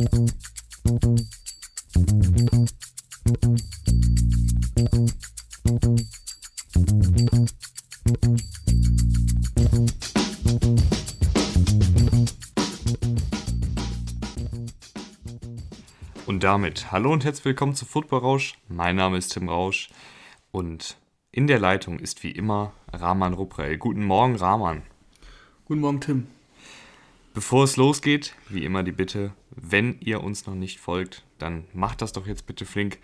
Und damit hallo und herzlich willkommen zu Football Rausch. Mein Name ist Tim Rausch und in der Leitung ist wie immer Rahman Ruprell. Guten Morgen, Rahman. Guten Morgen, Tim. Bevor es losgeht, wie immer die Bitte, wenn ihr uns noch nicht folgt, dann macht das doch jetzt bitte flink.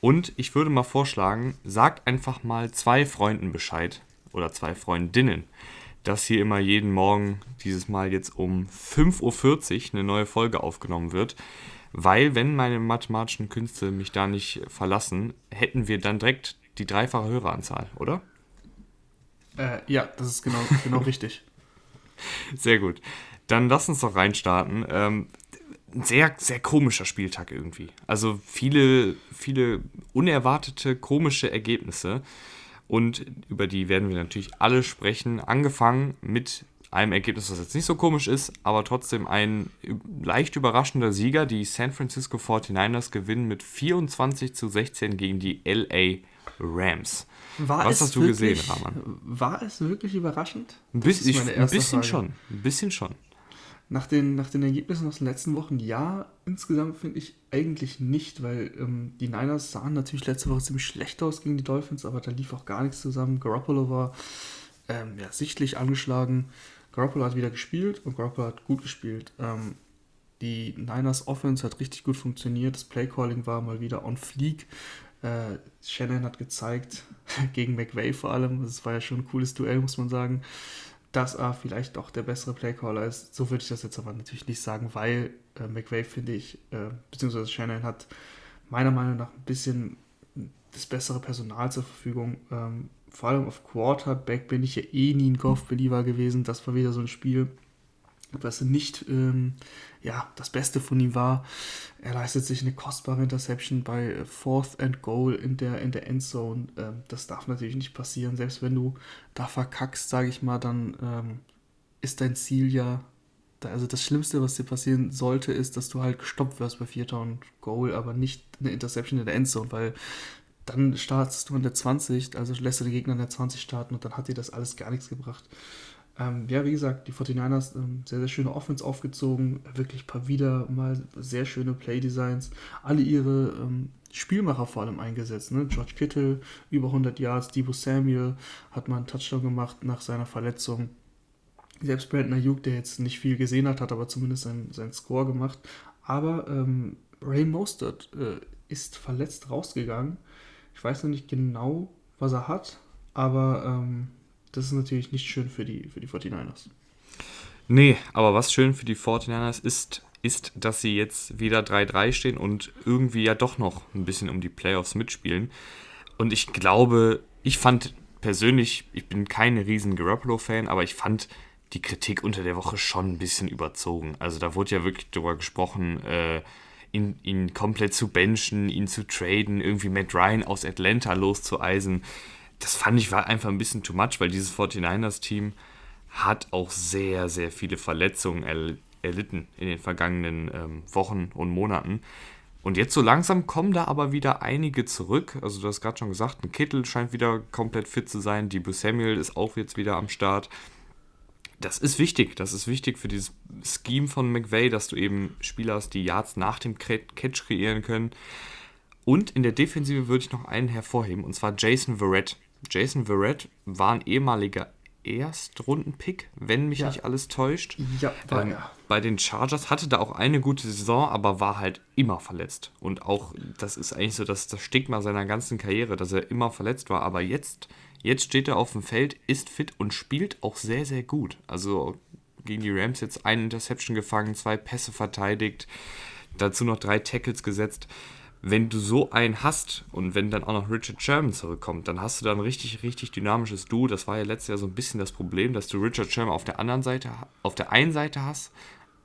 Und ich würde mal vorschlagen, sagt einfach mal zwei Freunden Bescheid oder zwei Freundinnen, dass hier immer jeden Morgen, dieses Mal jetzt um 5.40 Uhr, eine neue Folge aufgenommen wird. Weil, wenn meine mathematischen Künste mich da nicht verlassen, hätten wir dann direkt die dreifache Höreranzahl, oder? Äh, ja, das ist genau, genau richtig. Sehr gut. Dann lass uns doch reinstarten. Ähm, ein sehr, sehr komischer Spieltag irgendwie. Also viele, viele unerwartete, komische Ergebnisse. Und über die werden wir natürlich alle sprechen. Angefangen mit einem Ergebnis, das jetzt nicht so komisch ist, aber trotzdem ein leicht überraschender Sieger. Die San Francisco 49ers gewinnen mit 24 zu 16 gegen die LA Rams. War Was hast du wirklich, gesehen, Rahman? War es wirklich überraschend? Bisschen, ich, ein bisschen schon. Ein bisschen schon. Nach den, nach den Ergebnissen aus den letzten Wochen, ja, insgesamt finde ich eigentlich nicht, weil ähm, die Niners sahen natürlich letzte Woche ziemlich schlecht aus gegen die Dolphins, aber da lief auch gar nichts zusammen. Garoppolo war ähm, ja, sichtlich angeschlagen. Garoppolo hat wieder gespielt und Garoppolo hat gut gespielt. Ähm, die Niners Offense hat richtig gut funktioniert. Das Playcalling war mal wieder on fleek. Äh, Shannon hat gezeigt, gegen McVay vor allem, das war ja schon ein cooles Duell, muss man sagen, dass er vielleicht doch der bessere Playcaller ist. So würde ich das jetzt aber natürlich nicht sagen, weil äh, McVay, finde ich, äh, beziehungsweise Shannon hat meiner Meinung nach ein bisschen das bessere Personal zur Verfügung. Ähm, vor allem auf Quarterback bin ich ja eh nie ein Golf-Believer gewesen. Das war wieder so ein Spiel, was nicht ähm, ja, das Beste von ihm war. Er leistet sich eine kostbare Interception bei Fourth and Goal in der, in der Endzone. Ähm, das darf natürlich nicht passieren. Selbst wenn du da verkackst, sage ich mal, dann ähm, ist dein Ziel ja. Da, also das Schlimmste, was dir passieren sollte, ist, dass du halt gestoppt wirst bei Vierter und Goal, aber nicht eine Interception in der Endzone, weil dann startest du in der 20, also lässt du den Gegner in der 20 starten und dann hat dir das alles gar nichts gebracht. Ähm, ja, wie gesagt, die 49ers ähm, sehr, sehr schöne Offense aufgezogen, wirklich paar wieder mal sehr schöne Playdesigns, alle ihre ähm, Spielmacher vor allem eingesetzt. Ne? George Kittle, über 100 Yards, Debo Samuel hat mal einen Touchdown gemacht nach seiner Verletzung. Selbst Brandon Ayuk, der jetzt nicht viel gesehen hat, hat aber zumindest seinen, seinen Score gemacht. Aber ähm, Ray Mostert äh, ist verletzt rausgegangen ich weiß noch nicht genau, was er hat, aber ähm, das ist natürlich nicht schön für die, für die 49ers. Nee, aber was schön für die 49ers ist, ist, dass sie jetzt wieder 3-3 stehen und irgendwie ja doch noch ein bisschen um die Playoffs mitspielen. Und ich glaube, ich fand persönlich, ich bin kein riesen Garoppolo-Fan, aber ich fand die Kritik unter der Woche schon ein bisschen überzogen. Also da wurde ja wirklich darüber gesprochen, äh, ihn, ihn komplett zu benchen, ihn zu traden, irgendwie Matt Ryan aus Atlanta loszueisen. Das fand ich war einfach ein bisschen too much, weil dieses 49ers-Team hat auch sehr, sehr viele Verletzungen erl erlitten in den vergangenen ähm, Wochen und Monaten. Und jetzt so langsam kommen da aber wieder einige zurück. Also du hast gerade schon gesagt, ein Kittel scheint wieder komplett fit zu sein. Die Samuel ist auch jetzt wieder am Start das ist wichtig. Das ist wichtig für dieses Scheme von McVay, dass du eben Spieler hast, die Yards nach dem Catch kreieren können. Und in der Defensive würde ich noch einen hervorheben, und zwar Jason Verrett. Jason Verrett war ein ehemaliger Erstrunden-Pick, wenn mich ja. nicht alles täuscht. Ja, war ähm, er. Bei den Chargers hatte da auch eine gute Saison, aber war halt immer verletzt. Und auch, das ist eigentlich so das, das Stigma seiner ganzen Karriere, dass er immer verletzt war. Aber jetzt Jetzt steht er auf dem Feld, ist fit und spielt auch sehr, sehr gut. Also gegen die Rams jetzt eine Interception gefangen, zwei Pässe verteidigt, dazu noch drei Tackles gesetzt. Wenn du so einen hast und wenn dann auch noch Richard Sherman zurückkommt, dann hast du da ein richtig, richtig dynamisches Duo. Das war ja letztes Jahr so ein bisschen das Problem, dass du Richard Sherman auf der anderen Seite, auf der einen Seite hast,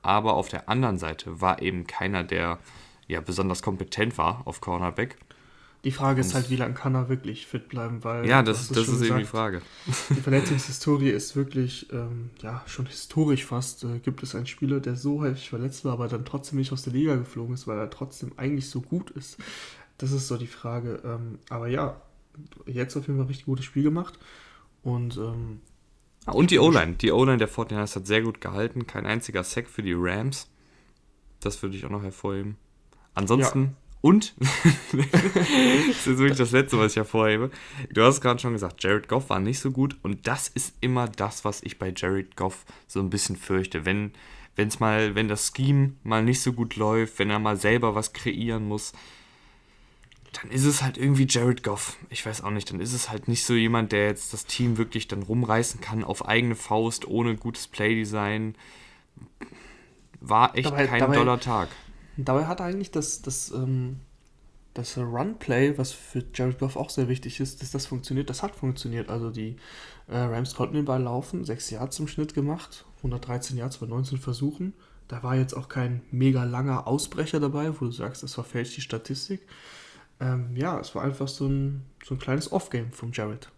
aber auf der anderen Seite war eben keiner, der ja besonders kompetent war auf Cornerback. Die Frage ist halt, wie lange kann er wirklich fit bleiben, weil. Ja, das, das ist eben die Frage. Die Verletzungshistorie ist wirklich, ähm, ja, schon historisch fast. Äh, gibt es einen Spieler, der so häufig verletzt war, aber dann trotzdem nicht aus der Liga geflogen ist, weil er trotzdem eigentlich so gut ist. Das ist so die Frage. Ähm, aber ja, jetzt auf jeden Fall ein richtig gutes Spiel gemacht. Und, ähm, ah, und die O-Line. Die O-Line der Fortinanders hat sehr gut gehalten. Kein einziger Sack für die Rams. Das würde ich auch noch hervorheben. Ansonsten, ja. Und, das ist wirklich das Letzte, was ich hervorhebe. Du hast gerade schon gesagt, Jared Goff war nicht so gut und das ist immer das, was ich bei Jared Goff so ein bisschen fürchte. Wenn es mal, wenn das Scheme mal nicht so gut läuft, wenn er mal selber was kreieren muss, dann ist es halt irgendwie Jared Goff. Ich weiß auch nicht, dann ist es halt nicht so jemand, der jetzt das Team wirklich dann rumreißen kann auf eigene Faust, ohne gutes Playdesign. War echt dabei, kein dabei, doller Tag. Dabei hat eigentlich das, das, ähm, das Run-Play, was für Jared Goff auch sehr wichtig ist, dass das funktioniert, das hat funktioniert. Also die äh, Rams konnten den Ball laufen, 6 Yards zum Schnitt gemacht, 113 Yards bei 19 Versuchen. Da war jetzt auch kein mega langer Ausbrecher dabei, wo du sagst, das verfälscht die Statistik. Ähm, ja, es war einfach so ein, so ein kleines Off-Game von Jared.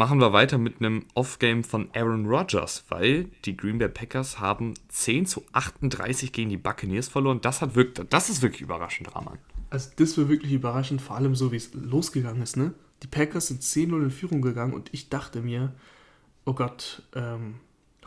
Machen wir weiter mit einem Off-Game von Aaron Rodgers, weil die Green Bay Packers haben 10 zu 38 gegen die Buccaneers verloren. Das, hat wirklich, das ist wirklich überraschend, Rahman. Also das war wirklich überraschend, vor allem so, wie es losgegangen ist. Ne? Die Packers sind 10-0 in Führung gegangen und ich dachte mir, oh Gott, ähm,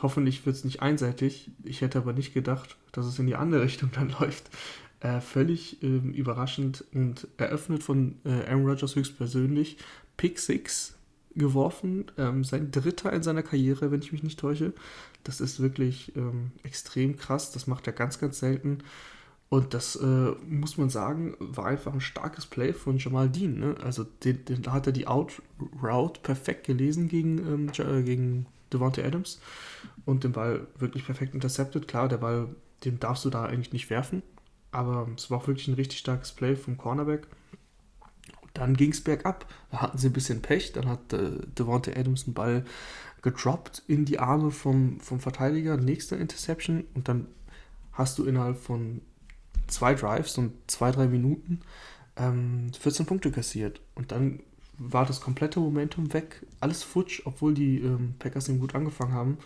hoffentlich wird es nicht einseitig. Ich hätte aber nicht gedacht, dass es in die andere Richtung dann läuft. Äh, völlig äh, überraschend und eröffnet von äh, Aaron Rodgers höchstpersönlich. Pick 6 geworfen, ähm, sein dritter in seiner Karriere, wenn ich mich nicht täusche. Das ist wirklich ähm, extrem krass, das macht er ganz, ganz selten. Und das äh, muss man sagen, war einfach ein starkes Play von Jamal Dean. Ne? Also den, den, da hat er die Out-Route perfekt gelesen gegen, ähm, äh, gegen Devontae Adams und den Ball wirklich perfekt intercepted. Klar, der Ball, den darfst du da eigentlich nicht werfen, aber es war auch wirklich ein richtig starkes Play vom Cornerback. Dann ging es bergab. Da hatten sie ein bisschen Pech. Dann hat äh, Devonta Adams einen Ball gedroppt in die Arme vom, vom Verteidiger. Nächste Interception. Und dann hast du innerhalb von zwei Drives und zwei, drei Minuten ähm, 14 Punkte kassiert. Und dann war das komplette Momentum weg. Alles futsch, obwohl die ähm, Packers eben gut angefangen haben.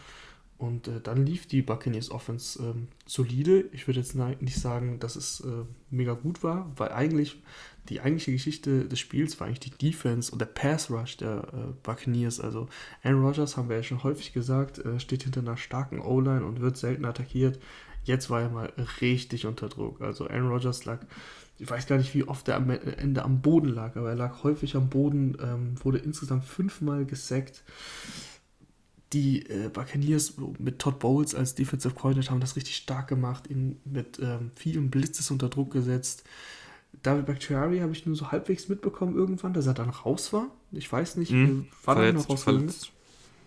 Und äh, dann lief die Buccaneers Offense ähm, solide. Ich würde jetzt nicht sagen, dass es äh, mega gut war, weil eigentlich die eigentliche Geschichte des Spiels war eigentlich die Defense und der Pass Rush der äh, Buccaneers. Also Aaron Rodgers, haben wir ja schon häufig gesagt, äh, steht hinter einer starken O-Line und wird selten attackiert. Jetzt war er mal richtig unter Druck. Also Aaron Rodgers lag, ich weiß gar nicht, wie oft er am Ende am Boden lag, aber er lag häufig am Boden, ähm, wurde insgesamt fünfmal gesackt die äh, Buccaneers mit Todd Bowles als Defensive Coordinator haben das richtig stark gemacht, ihn mit ähm, vielen Blitzes unter Druck gesetzt. David Bakhtiari habe ich nur so halbwegs mitbekommen irgendwann, dass er dann raus war. Ich weiß nicht, mhm, war er noch rausgegangen?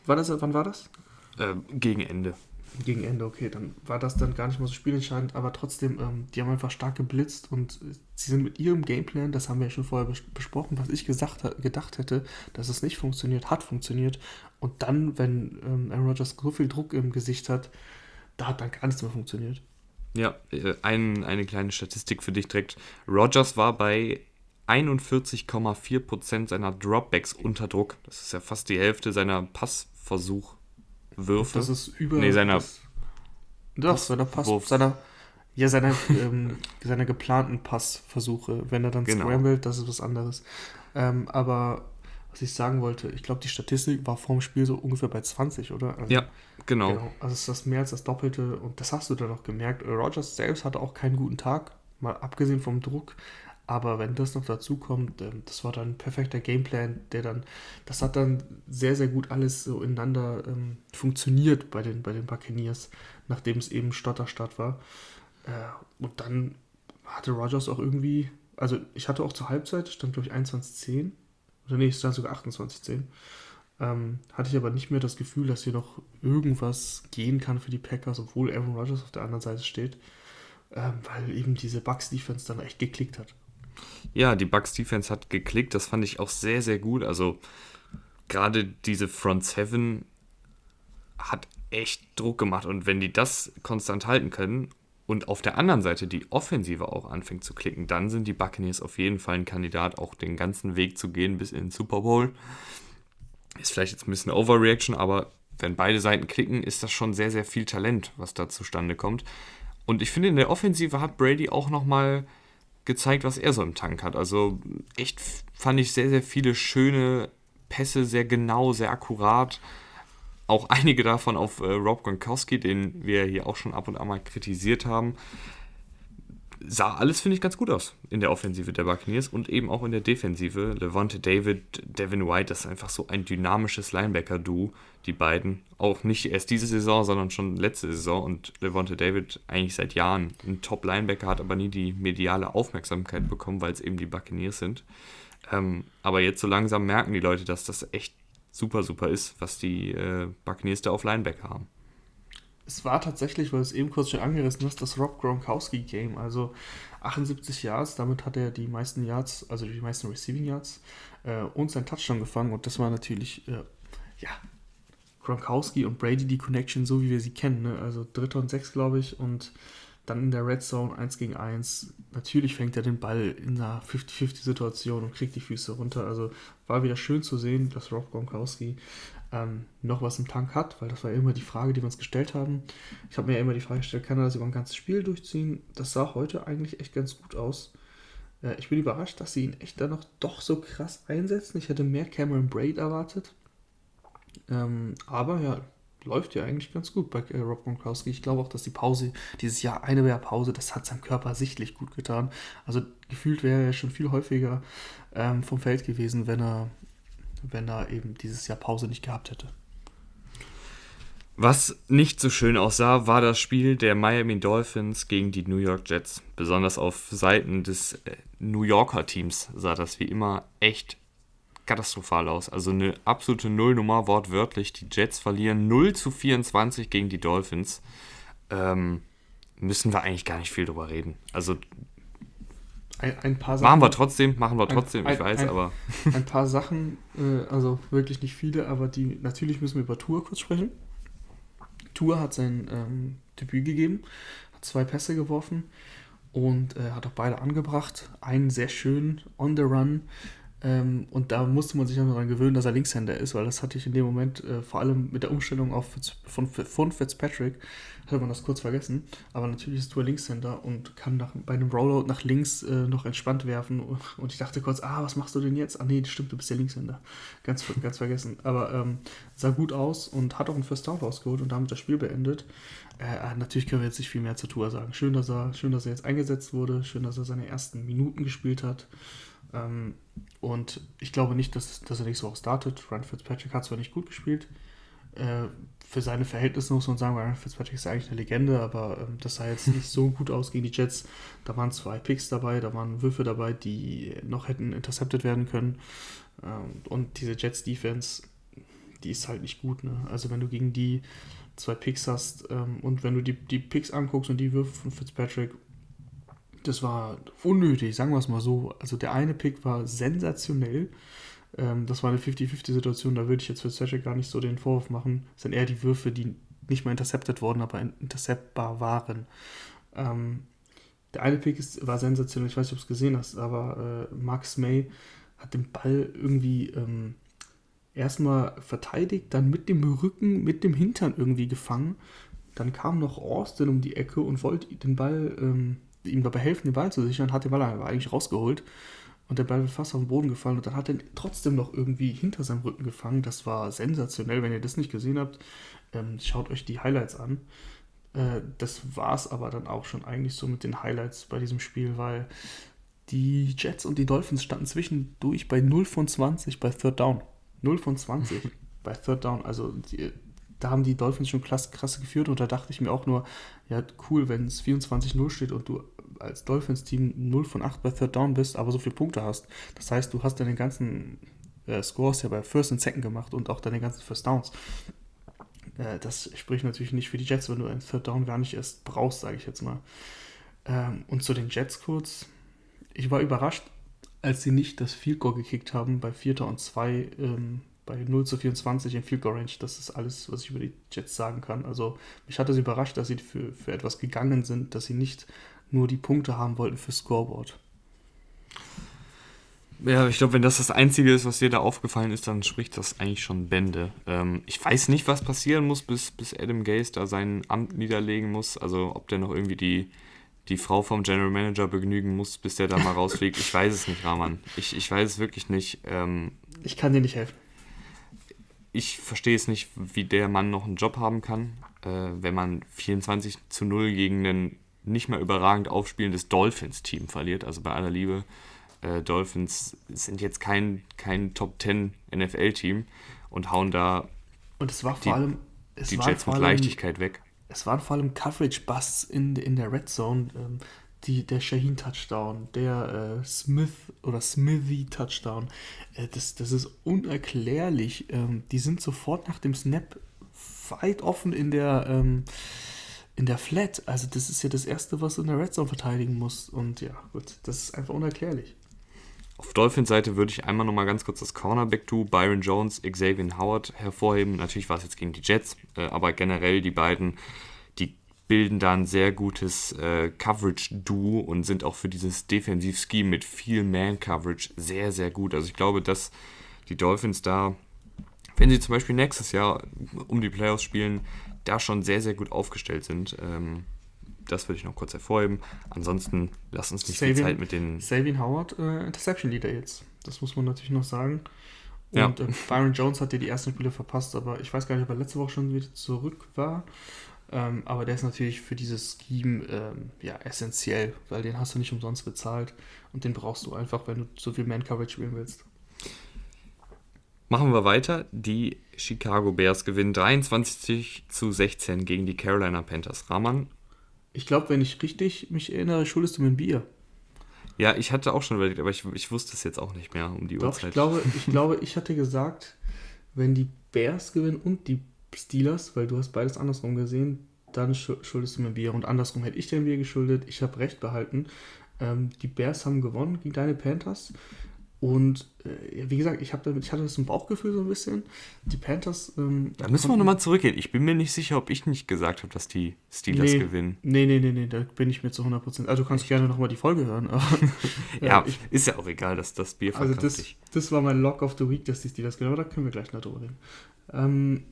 War das, wann war das? Äh, gegen Ende. Gegen Ende, okay, dann war das dann gar nicht mal so spielentscheidend, aber trotzdem, ähm, die haben einfach stark geblitzt und sie sind mit ihrem Gameplan, das haben wir ja schon vorher bes besprochen, was ich gesagt, gedacht hätte, dass es nicht funktioniert, hat funktioniert und dann, wenn ähm, Aaron Rodgers so viel Druck im Gesicht hat, da hat dann gar nichts mehr funktioniert. Ja, äh, ein, eine kleine Statistik für dich direkt. Rodgers war bei 41,4% seiner Dropbacks unter Druck. Das ist ja fast die Hälfte seiner Passversuch Würfe. Das ist über. Nee, seiner. Das, doch, seiner Pass. Wurf. Seiner, ja, seine, ähm, seine geplanten Passversuche. Wenn er dann genau. scrambled, das ist was anderes. Ähm, aber was ich sagen wollte, ich glaube, die Statistik war vorm Spiel so ungefähr bei 20, oder? Also, ja, genau. genau. Also ist das mehr als das Doppelte und das hast du dann auch gemerkt. Rogers selbst hatte auch keinen guten Tag, mal abgesehen vom Druck. Aber wenn das noch dazu kommt, ähm, das war dann ein perfekter Gameplan, der dann, das hat dann sehr, sehr gut alles so ineinander ähm, funktioniert bei den, bei den Buccaneers, nachdem es eben Stotterstadt war. Äh, und dann hatte Rogers auch irgendwie, also ich hatte auch zur Halbzeit, stand glaube ich 21-10, oder nee, es stand sogar 28-10. Ähm, hatte ich aber nicht mehr das Gefühl, dass hier noch irgendwas gehen kann für die Packers, obwohl Aaron Rodgers auf der anderen Seite steht, ähm, weil eben diese Bucks-Defense dann echt geklickt hat. Ja, die Bucks Defense hat geklickt. Das fand ich auch sehr, sehr gut. Also gerade diese Front Seven hat echt Druck gemacht. Und wenn die das konstant halten können und auf der anderen Seite die Offensive auch anfängt zu klicken, dann sind die Buccaneers auf jeden Fall ein Kandidat, auch den ganzen Weg zu gehen bis in den Super Bowl. Ist vielleicht jetzt ein bisschen Overreaction, aber wenn beide Seiten klicken, ist das schon sehr, sehr viel Talent, was da zustande kommt. Und ich finde, in der Offensive hat Brady auch nochmal gezeigt, was er so im Tank hat. Also echt fand ich sehr, sehr viele schöne Pässe, sehr genau, sehr akkurat. Auch einige davon auf äh, Rob Gronkowski, den wir hier auch schon ab und an mal kritisiert haben sah alles, finde ich, ganz gut aus in der Offensive der Buccaneers und eben auch in der Defensive. Levante David, Devin White, das ist einfach so ein dynamisches Linebacker-Duo, die beiden. Auch nicht erst diese Saison, sondern schon letzte Saison. Und Levante David eigentlich seit Jahren ein Top-Linebacker, hat aber nie die mediale Aufmerksamkeit bekommen, weil es eben die Buccaneers sind. Ähm, aber jetzt so langsam merken die Leute, dass das echt super, super ist, was die äh, Buccaneers da auf Linebacker haben es war tatsächlich, weil es eben kurz schon angerissen hast, das Rob Gronkowski-Game. Also 78 Yards, damit hat er die meisten Yards, also die meisten Receiving Yards äh, und sein Touchdown gefangen. Und das war natürlich, äh, ja, Gronkowski und Brady die Connection, so wie wir sie kennen. Ne? Also dritter und sechs, glaube ich. Und dann in der Red Zone 1 gegen 1. Natürlich fängt er den Ball in einer 50-50-Situation und kriegt die Füße runter. Also war wieder schön zu sehen, dass Rob Gronkowski ähm, noch was im Tank hat, weil das war immer die Frage, die wir uns gestellt haben. Ich habe mir ja immer die Frage gestellt, kann er das über ein ganzes Spiel durchziehen? Das sah heute eigentlich echt ganz gut aus. Äh, ich bin überrascht, dass sie ihn echt dann noch doch so krass einsetzen. Ich hätte mehr Cameron Braid erwartet. Ähm, aber ja, läuft ja eigentlich ganz gut bei äh, Rob Gronkowski. Ich glaube auch, dass die Pause, dieses Jahr eine Jahr Pause, das hat seinem Körper sichtlich gut getan. Also gefühlt wäre er schon viel häufiger ähm, vom Feld gewesen, wenn er wenn er eben dieses Jahr Pause nicht gehabt hätte. Was nicht so schön aussah, war das Spiel der Miami Dolphins gegen die New York Jets. Besonders auf Seiten des äh, New Yorker Teams sah das wie immer echt katastrophal aus. Also eine absolute Nullnummer, wortwörtlich. Die Jets verlieren 0 zu 24 gegen die Dolphins. Ähm, müssen wir eigentlich gar nicht viel drüber reden. Also ein, ein paar Sachen. Machen wir trotzdem, machen wir trotzdem, ein, ich weiß, ein, aber. Ein paar Sachen, äh, also wirklich nicht viele, aber die natürlich müssen wir über Tour kurz sprechen. Tour hat sein ähm, Debüt gegeben, hat zwei Pässe geworfen und äh, hat auch beide angebracht. Einen sehr schön on the run. Ähm, und da musste man sich auch daran gewöhnen, dass er Linkshänder ist, weil das hatte ich in dem Moment, äh, vor allem mit der Umstellung auf Fitz, von, von Fitzpatrick, hatte man das kurz vergessen. Aber natürlich ist Tour Linkshänder und kann nach, bei einem Rollout nach links äh, noch entspannt werfen. Und ich dachte kurz, ah, was machst du denn jetzt? Ah, nee, stimmt, du bist ja Linkshänder. Ganz, ganz vergessen. Aber ähm, sah gut aus und hat auch einen First Down rausgeholt und damit das Spiel beendet. Äh, natürlich können wir jetzt nicht viel mehr zu Tour sagen. Schön, dass er, schön, dass er jetzt eingesetzt wurde. Schön, dass er seine ersten Minuten gespielt hat. Ähm, und ich glaube nicht, dass, dass er nächste Woche startet. Ryan Fitzpatrick hat zwar nicht gut gespielt, äh, für seine Verhältnisse muss man sagen, Ryan Fitzpatrick ist eigentlich eine Legende, aber ähm, das sah jetzt nicht so gut aus gegen die Jets. Da waren zwei Picks dabei, da waren Würfe dabei, die noch hätten intercepted werden können. Ähm, und diese Jets-Defense, die ist halt nicht gut. Ne? Also wenn du gegen die zwei Picks hast ähm, und wenn du die, die Picks anguckst und die Würfe von Fitzpatrick das war unnötig, sagen wir es mal so. Also der eine Pick war sensationell. Ähm, das war eine 50-50-Situation, da würde ich jetzt für Cedric gar nicht so den Vorwurf machen. Das sind eher die Würfe, die nicht mal intercepted wurden, aber interceptbar waren. Ähm, der eine Pick ist, war sensationell, ich weiß nicht, ob du es gesehen hast, aber äh, Max May hat den Ball irgendwie ähm, erstmal verteidigt, dann mit dem Rücken, mit dem Hintern irgendwie gefangen. Dann kam noch Austin um die Ecke und wollte den Ball ähm, ihm dabei helfen, den Ball zu sichern, hat den Ball aber eigentlich rausgeholt und der Ball ist fast auf den Boden gefallen und dann hat er trotzdem noch irgendwie hinter seinem Rücken gefangen. Das war sensationell. Wenn ihr das nicht gesehen habt, ähm, schaut euch die Highlights an. Äh, das war es aber dann auch schon eigentlich so mit den Highlights bei diesem Spiel, weil die Jets und die Dolphins standen zwischendurch bei 0 von 20 bei Third Down. 0 von 20 bei Third Down. Also die, da haben die Dolphins schon krass, krass geführt und da dachte ich mir auch nur, ja, cool, wenn es 24-0 steht und du als Dolphins-Team 0 von 8 bei Third Down bist, aber so viele Punkte hast. Das heißt, du hast deine ganzen äh, Scores ja bei First und Second gemacht und auch deine ganzen First Downs. Äh, das spricht natürlich nicht für die Jets, wenn du einen Third Down gar nicht erst brauchst, sage ich jetzt mal. Ähm, und zu den Jets kurz. Ich war überrascht, als sie nicht das Field Goal gekickt haben bei 4. und 2 ähm, bei 0 zu 24 in Field Goal Range. Das ist alles, was ich über die Jets sagen kann. Also mich hat es überrascht, dass sie für, für etwas gegangen sind, dass sie nicht nur die Punkte haben wollten für Scoreboard. Ja, ich glaube, wenn das das Einzige ist, was dir da aufgefallen ist, dann spricht das eigentlich schon Bände. Ähm, ich weiß nicht, was passieren muss, bis, bis Adam Gaze da sein Amt niederlegen muss. Also ob der noch irgendwie die, die Frau vom General Manager begnügen muss, bis der da mal rausfliegt. Ich weiß es nicht, Rahman. Ich, ich weiß es wirklich nicht. Ähm, ich kann dir nicht helfen. Ich verstehe es nicht, wie der Mann noch einen Job haben kann, äh, wenn man 24 zu 0 gegen ein nicht mehr überragend aufspielendes Dolphins-Team verliert. Also bei aller Liebe äh, Dolphins sind jetzt kein, kein Top 10 NFL-Team und hauen da und es war vor die, allem es die Jets mit Leichtigkeit weg. Es waren vor allem Coverage-Busts in, in der Red Zone. Ähm, die, der Shaheen-Touchdown, der äh, Smith oder Smithy-Touchdown, äh, das, das ist unerklärlich. Ähm, die sind sofort nach dem Snap weit offen in der, ähm, in der Flat. Also das ist ja das Erste, was du in der Red Zone verteidigen muss. Und ja, gut, das ist einfach unerklärlich. Auf Dolphins Seite würde ich einmal nochmal ganz kurz das Cornerback to Byron Jones, Xavier Howard hervorheben. Natürlich war es jetzt gegen die Jets, äh, aber generell die beiden, die bilden da ein sehr gutes äh, Coverage-Duo und sind auch für dieses Defensiv-Scheme mit viel Man-Coverage sehr, sehr gut. Also ich glaube, dass die Dolphins da, wenn sie zum Beispiel nächstes Jahr um die Playoffs spielen, da schon sehr, sehr gut aufgestellt sind. Ähm, das würde ich noch kurz hervorheben. Ansonsten lass uns nicht Saving, viel Zeit mit den. Saving Howard, äh, Interception Leader jetzt. Das muss man natürlich noch sagen. Und ja. äh, Byron Jones hat ja die ersten Spiele verpasst, aber ich weiß gar nicht, ob er letzte Woche schon wieder zurück war. Ähm, aber der ist natürlich für dieses Scheme ähm, ja, essentiell, weil den hast du nicht umsonst bezahlt und den brauchst du einfach, wenn du so viel Man-Coverage spielen willst. Machen wir weiter. Die Chicago Bears gewinnen 23 zu 16 gegen die Carolina Panthers. Rahman, ich glaube, wenn ich richtig mich erinnere, schuldest du mir ein Bier. Ja, ich hatte auch schon überlegt, aber ich, ich wusste es jetzt auch nicht mehr um die Doch, Uhrzeit. Ich glaube, ich glaube, ich hatte gesagt, wenn die Bears gewinnen und die Steelers, weil du hast beides andersrum gesehen, dann schuldest du mir ein Bier. Und andersrum hätte ich dir ein Bier geschuldet. Ich habe recht behalten. Ähm, die Bears haben gewonnen gegen deine Panthers. Und äh, wie gesagt, ich, damit, ich hatte das im Bauchgefühl so ein bisschen. Die Panthers. Ähm, da müssen wir nochmal zurückgehen. Ich bin mir nicht sicher, ob ich nicht gesagt habe, dass die Steelers nee, gewinnen. Nee, nee, nee, nee, da bin ich mir zu 100%. Also du kannst gerne nochmal die Folge hören. Aber, ja, ich, ist ja auch egal, dass das Bier Also das, das war mein Lock of the Week, dass die Steelers gewinnen. Aber da können wir gleich noch drüber reden. Ähm,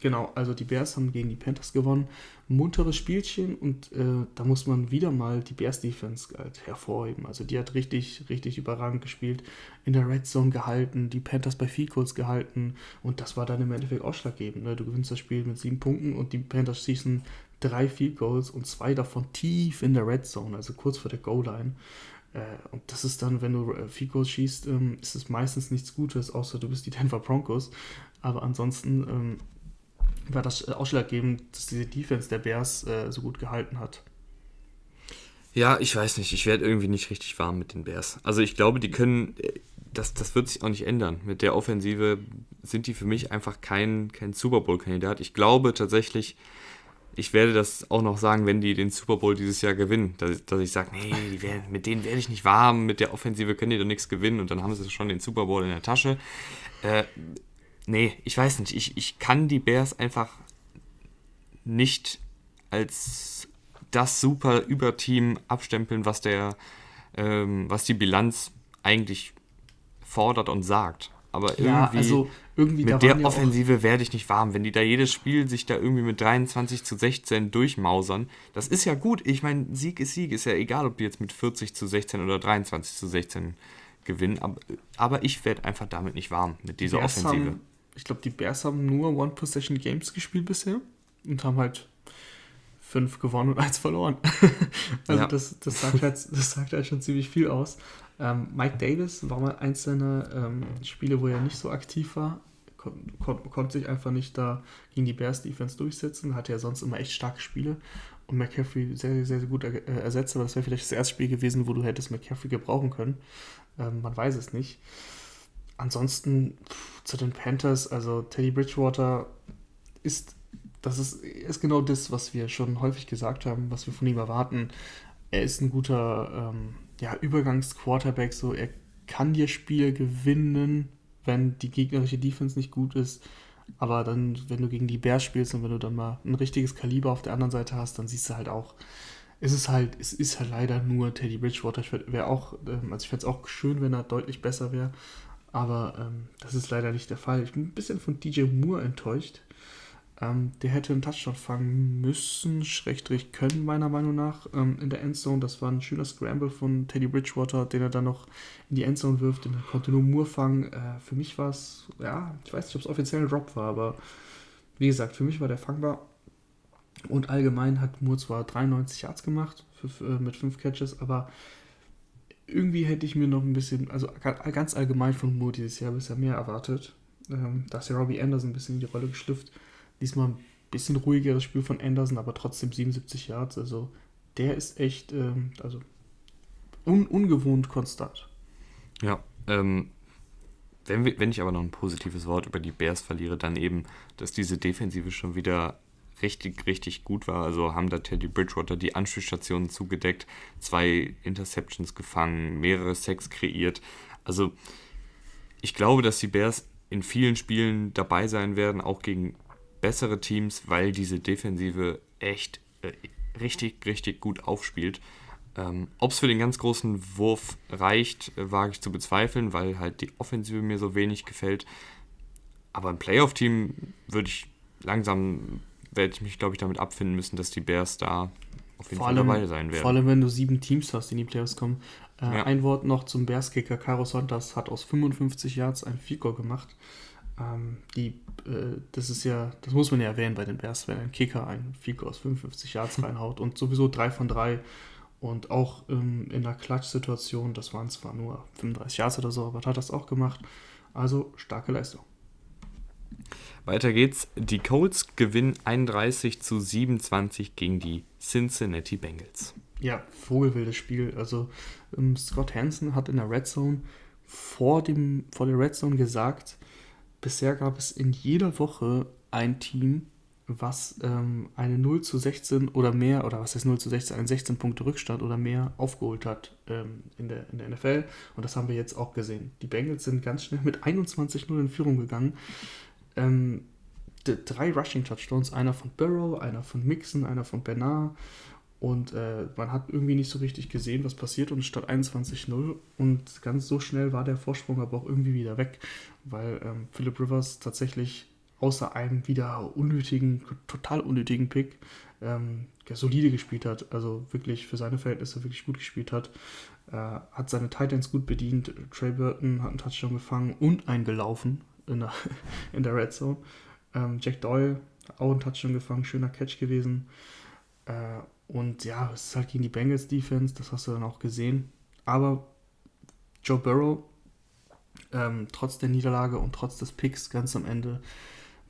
Genau, also die Bears haben gegen die Panthers gewonnen. Munteres Spielchen und äh, da muss man wieder mal die Bears Defense halt hervorheben. Also die hat richtig, richtig überragend gespielt, in der Red Zone gehalten, die Panthers bei Goals gehalten und das war dann im Endeffekt ausschlaggebend. Ne? Du gewinnst das Spiel mit sieben Punkten und die Panthers schießen drei Field Goals und zwei davon tief in der Red Zone, also kurz vor der Goal Line. Äh, und das ist dann, wenn du äh, Field Goals schießt, ähm, ist es meistens nichts Gutes, außer du bist die Denver Broncos. Aber ansonsten ähm, war das äh, ausschlaggebend, dass diese Defense der Bears äh, so gut gehalten hat. Ja, ich weiß nicht. Ich werde irgendwie nicht richtig warm mit den Bears. Also ich glaube, die können, äh, das, das wird sich auch nicht ändern. Mit der Offensive sind die für mich einfach kein, kein Super Bowl-Kandidat. Ich glaube tatsächlich, ich werde das auch noch sagen, wenn die den Super Bowl dieses Jahr gewinnen, dass, dass ich sage, nee, werden, mit denen werde ich nicht warm, mit der Offensive können die doch nichts gewinnen und dann haben sie schon den Super Bowl in der Tasche. Äh, nee, ich weiß nicht. Ich, ich kann die Bears einfach nicht als das super Überteam abstempeln, was der, ähm, was die Bilanz eigentlich fordert und sagt. Aber irgendwie, ja, also irgendwie mit der Offensive werde ich nicht warm. Wenn die da jedes Spiel sich da irgendwie mit 23 zu 16 durchmausern, das ist ja gut. Ich meine, Sieg ist Sieg. Ist ja egal, ob die jetzt mit 40 zu 16 oder 23 zu 16 gewinnen. Aber, aber ich werde einfach damit nicht warm, mit dieser Offensive. Haben, ich glaube, die Bears haben nur One-Possession-Games gespielt bisher und haben halt fünf gewonnen und eins verloren. also ja. das, das, sagt halt, das sagt halt schon ziemlich viel aus. Ähm, Mike Davis war mal eins seiner ähm, Spiele, wo er nicht so aktiv war. Kon kon konnte sich einfach nicht da gegen die Bears Defense durchsetzen. Hatte ja sonst immer echt starke Spiele. Und McCaffrey sehr, sehr, sehr gut er äh, ersetzt. Aber das wäre vielleicht das erste Spiel gewesen, wo du hättest McCaffrey gebrauchen können. Ähm, man weiß es nicht. Ansonsten pff, zu den Panthers, also Teddy Bridgewater ist, das ist, ist genau das, was wir schon häufig gesagt haben, was wir von ihm erwarten. Er ist ein guter ähm, ja, Übergangs-Quarterback, so er kann dir Spiele gewinnen, wenn die gegnerische Defense nicht gut ist. Aber dann, wenn du gegen die Bears spielst und wenn du dann mal ein richtiges Kaliber auf der anderen Seite hast, dann siehst du halt auch, es ist halt, es ist halt leider nur Teddy Bridgewater. Ich wäre auch, ähm, also ich fände es auch schön, wenn er deutlich besser wäre. Aber ähm, das ist leider nicht der Fall. Ich bin ein bisschen von DJ Moore enttäuscht. Ähm, der hätte einen Touchdown fangen müssen, schrägstrich können, meiner Meinung nach, ähm, in der Endzone. Das war ein schöner Scramble von Teddy Bridgewater, den er dann noch in die Endzone wirft. Den konnte nur Moore fangen. Äh, für mich war es, ja, ich weiß nicht, ob es offiziell ein Drop war, aber wie gesagt, für mich war der fangbar. Und allgemein hat Moore zwar 93 Yards gemacht für, äh, mit 5 Catches, aber irgendwie hätte ich mir noch ein bisschen, also ganz allgemein von Moore dieses Jahr bisher mehr erwartet. Ähm, da ist ja Robbie Anderson ein bisschen in die Rolle geschlüpft. Diesmal ein bisschen ruhigeres Spiel von Anderson, aber trotzdem 77 Yards. Also der ist echt, ähm, also un ungewohnt konstant. Ja, ähm, wenn, wir, wenn ich aber noch ein positives Wort über die Bears verliere, dann eben, dass diese Defensive schon wieder richtig, richtig gut war. Also haben da Teddy Bridgewater die Anspielstationen zugedeckt, zwei Interceptions gefangen, mehrere Sacks kreiert. Also ich glaube, dass die Bears in vielen Spielen dabei sein werden, auch gegen bessere Teams, weil diese Defensive echt äh, richtig, richtig gut aufspielt. Ähm, Ob es für den ganz großen Wurf reicht, äh, wage ich zu bezweifeln, weil halt die Offensive mir so wenig gefällt. Aber ein Playoff-Team würde ich langsam, werde ich mich, glaube ich, damit abfinden müssen, dass die Bears da auf jeden vor Fall allem, dabei sein werden. Vor allem, wenn du sieben Teams hast, die in die Playoffs kommen. Äh, ja. Ein Wort noch zum Bears-Kicker. Caro Santos hat aus 55 Yards ein Goal gemacht. Ähm, die, äh, das ist ja, das muss man ja erwähnen bei den Bears, wenn ein Kicker ein Fico aus 55 Yards reinhaut und sowieso 3 von 3 und auch ähm, in der Klatsch-Situation, das waren zwar nur 35 Yards oder so, aber hat das auch gemacht. Also starke Leistung. Weiter geht's. Die Colts gewinnen 31 zu 27 gegen die Cincinnati Bengals. Ja, vogelwildes Spiel. Also ähm, Scott Hansen hat in der Red Zone vor, dem, vor der Red Zone gesagt, bisher gab es in jeder Woche ein Team, was ähm, eine 0 zu 16 oder mehr, oder was heißt 0 zu 16, einen 16 Punkte Rückstand oder mehr aufgeholt hat ähm, in, der, in der NFL. Und das haben wir jetzt auch gesehen. Die Bengals sind ganz schnell mit 21-0 in Führung gegangen. Ähm, drei Rushing Touchdowns, einer von Burrow, einer von Mixon, einer von Bernard. Und äh, man hat irgendwie nicht so richtig gesehen, was passiert. Und stand 21-0 und ganz so schnell war der Vorsprung aber auch irgendwie wieder weg, weil ähm, Philip Rivers tatsächlich außer einem wieder unnötigen, total unnötigen Pick ähm, solide gespielt hat, also wirklich für seine Verhältnisse wirklich gut gespielt hat, äh, hat seine Titans gut bedient, Trey Burton hat einen Touchdown gefangen und eingelaufen in der, in der Red Zone. Ähm, Jack Doyle auch einen Touchdown gefangen, schöner Catch gewesen. Äh, und ja, es ist halt gegen die Bengals Defense, das hast du dann auch gesehen. Aber Joe Burrow, ähm, trotz der Niederlage und trotz des Picks ganz am Ende,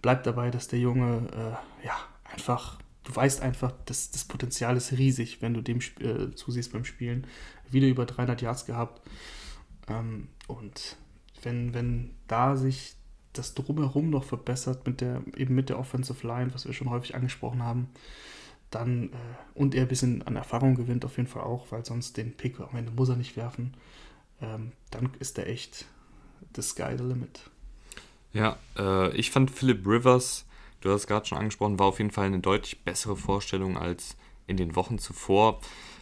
bleibt dabei, dass der Junge, äh, ja, einfach, du weißt einfach, dass das Potenzial ist riesig, wenn du dem äh, zusiehst beim Spielen. Wieder über 300 Yards gehabt. Ähm, und wenn, wenn da sich das Drumherum noch verbessert, mit der, eben mit der Offensive Line, was wir schon häufig angesprochen haben, dann äh, und er ein bisschen an Erfahrung gewinnt auf jeden Fall auch, weil sonst den Pick am Ende muss er nicht werfen, ähm, dann ist er echt the sky the limit. Ja, äh, ich fand Philip Rivers, du hast gerade schon angesprochen, war auf jeden Fall eine deutlich bessere Vorstellung als in den Wochen zuvor.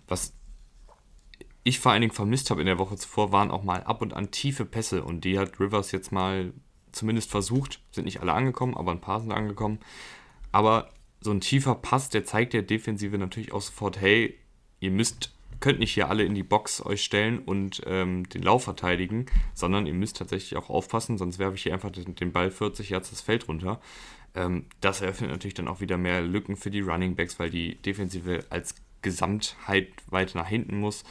Was ich vor allen Dingen vermisst habe in der Woche zuvor, waren auch mal ab und an tiefe Pässe und die hat Rivers jetzt mal zumindest versucht, sind nicht alle angekommen, aber ein paar sind angekommen. Aber so ein tiefer Pass, der zeigt der Defensive natürlich auch sofort, hey, ihr müsst, könnt nicht hier alle in die Box euch stellen und ähm, den Lauf verteidigen, sondern ihr müsst tatsächlich auch aufpassen, sonst werfe ich hier einfach den, den Ball 40 Yards das Feld runter. Ähm, das eröffnet natürlich dann auch wieder mehr Lücken für die Running Backs, weil die Defensive als Gesamtheit weiter nach hinten muss.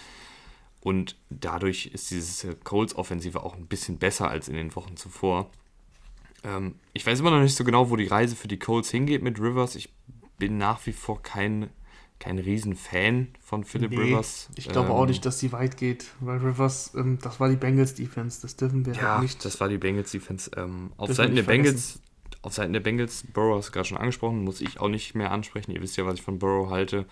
Und dadurch ist diese Colts-Offensive auch ein bisschen besser als in den Wochen zuvor. Ähm, ich weiß immer noch nicht so genau, wo die Reise für die Colts hingeht mit Rivers. Ich bin nach wie vor kein, kein Riesenfan von Philip nee, Rivers. Ich glaube ähm, auch nicht, dass sie weit geht, weil Rivers, ähm, das war die Bengals Defense, das dürfen wir ja, nicht. Das war die Bengals Defense. Ähm, auf Seiten der Bengals, auf Seiten der Bengals, Burrow hast du gerade schon angesprochen, muss ich auch nicht mehr ansprechen. Ihr wisst ja, was ich von Burrow halte.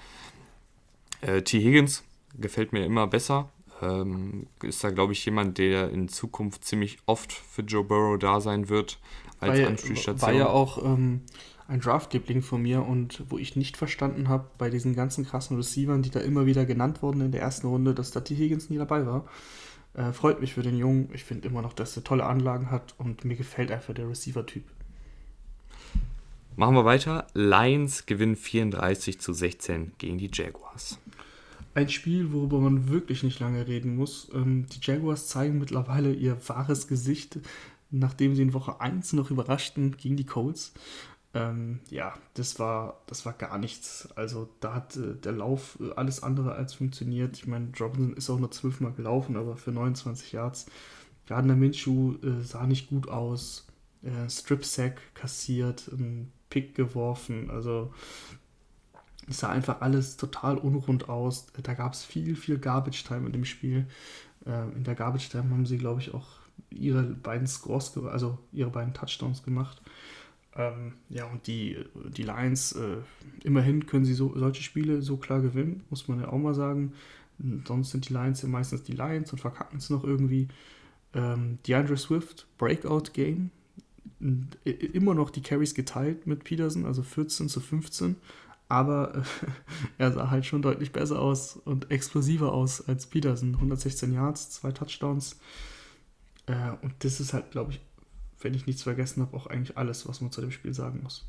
Äh, T. Higgins gefällt mir immer besser. ähm, ist da, glaube ich, jemand, der in Zukunft ziemlich oft für Joe Burrow da sein wird als war Anspielstation. War ja auch ähm, ein Draft-Liebling von mir und wo ich nicht verstanden habe, bei diesen ganzen krassen Receivern, die da immer wieder genannt wurden in der ersten Runde, dass da T. Higgins nie dabei war. Äh, freut mich für den Jungen. Ich finde immer noch, dass er tolle Anlagen hat und mir gefällt einfach der Receiver-Typ. Machen wir weiter. Lions gewinnen 34 zu 16 gegen die Jaguars. Ein Spiel, worüber man wirklich nicht lange reden muss. Ähm, die Jaguars zeigen mittlerweile ihr wahres Gesicht, nachdem sie in Woche 1 noch überraschten gegen die Colts. Ähm, ja, das war, das war gar nichts. Also da hat äh, der Lauf äh, alles andere als funktioniert. Ich meine, Robinson ist auch nur zwölfmal gelaufen, aber für 29 Yards. Gardner Minshew äh, sah nicht gut aus. Äh, Strip Sack kassiert, einen Pick geworfen. Also es sah einfach alles total unrund aus. Da gab es viel, viel Garbage Time in dem Spiel. Äh, in der Garbage Time haben sie, glaube ich, auch ihre beiden Scores, also ihre beiden Touchdowns gemacht. Ähm, ja, und die, die Lions, äh, immerhin können sie so, solche Spiele so klar gewinnen, muss man ja auch mal sagen. Sonst sind die Lions ja meistens die Lions und verkacken es noch irgendwie. Ähm, DeAndre Swift, Breakout Game. Immer noch die Carries geteilt mit Peterson, also 14 zu 15. Aber äh, er sah halt schon deutlich besser aus und explosiver aus als Peterson. 116 Yards, zwei Touchdowns. Äh, und das ist halt, glaube ich, wenn ich nichts vergessen habe, auch eigentlich alles, was man zu dem Spiel sagen muss.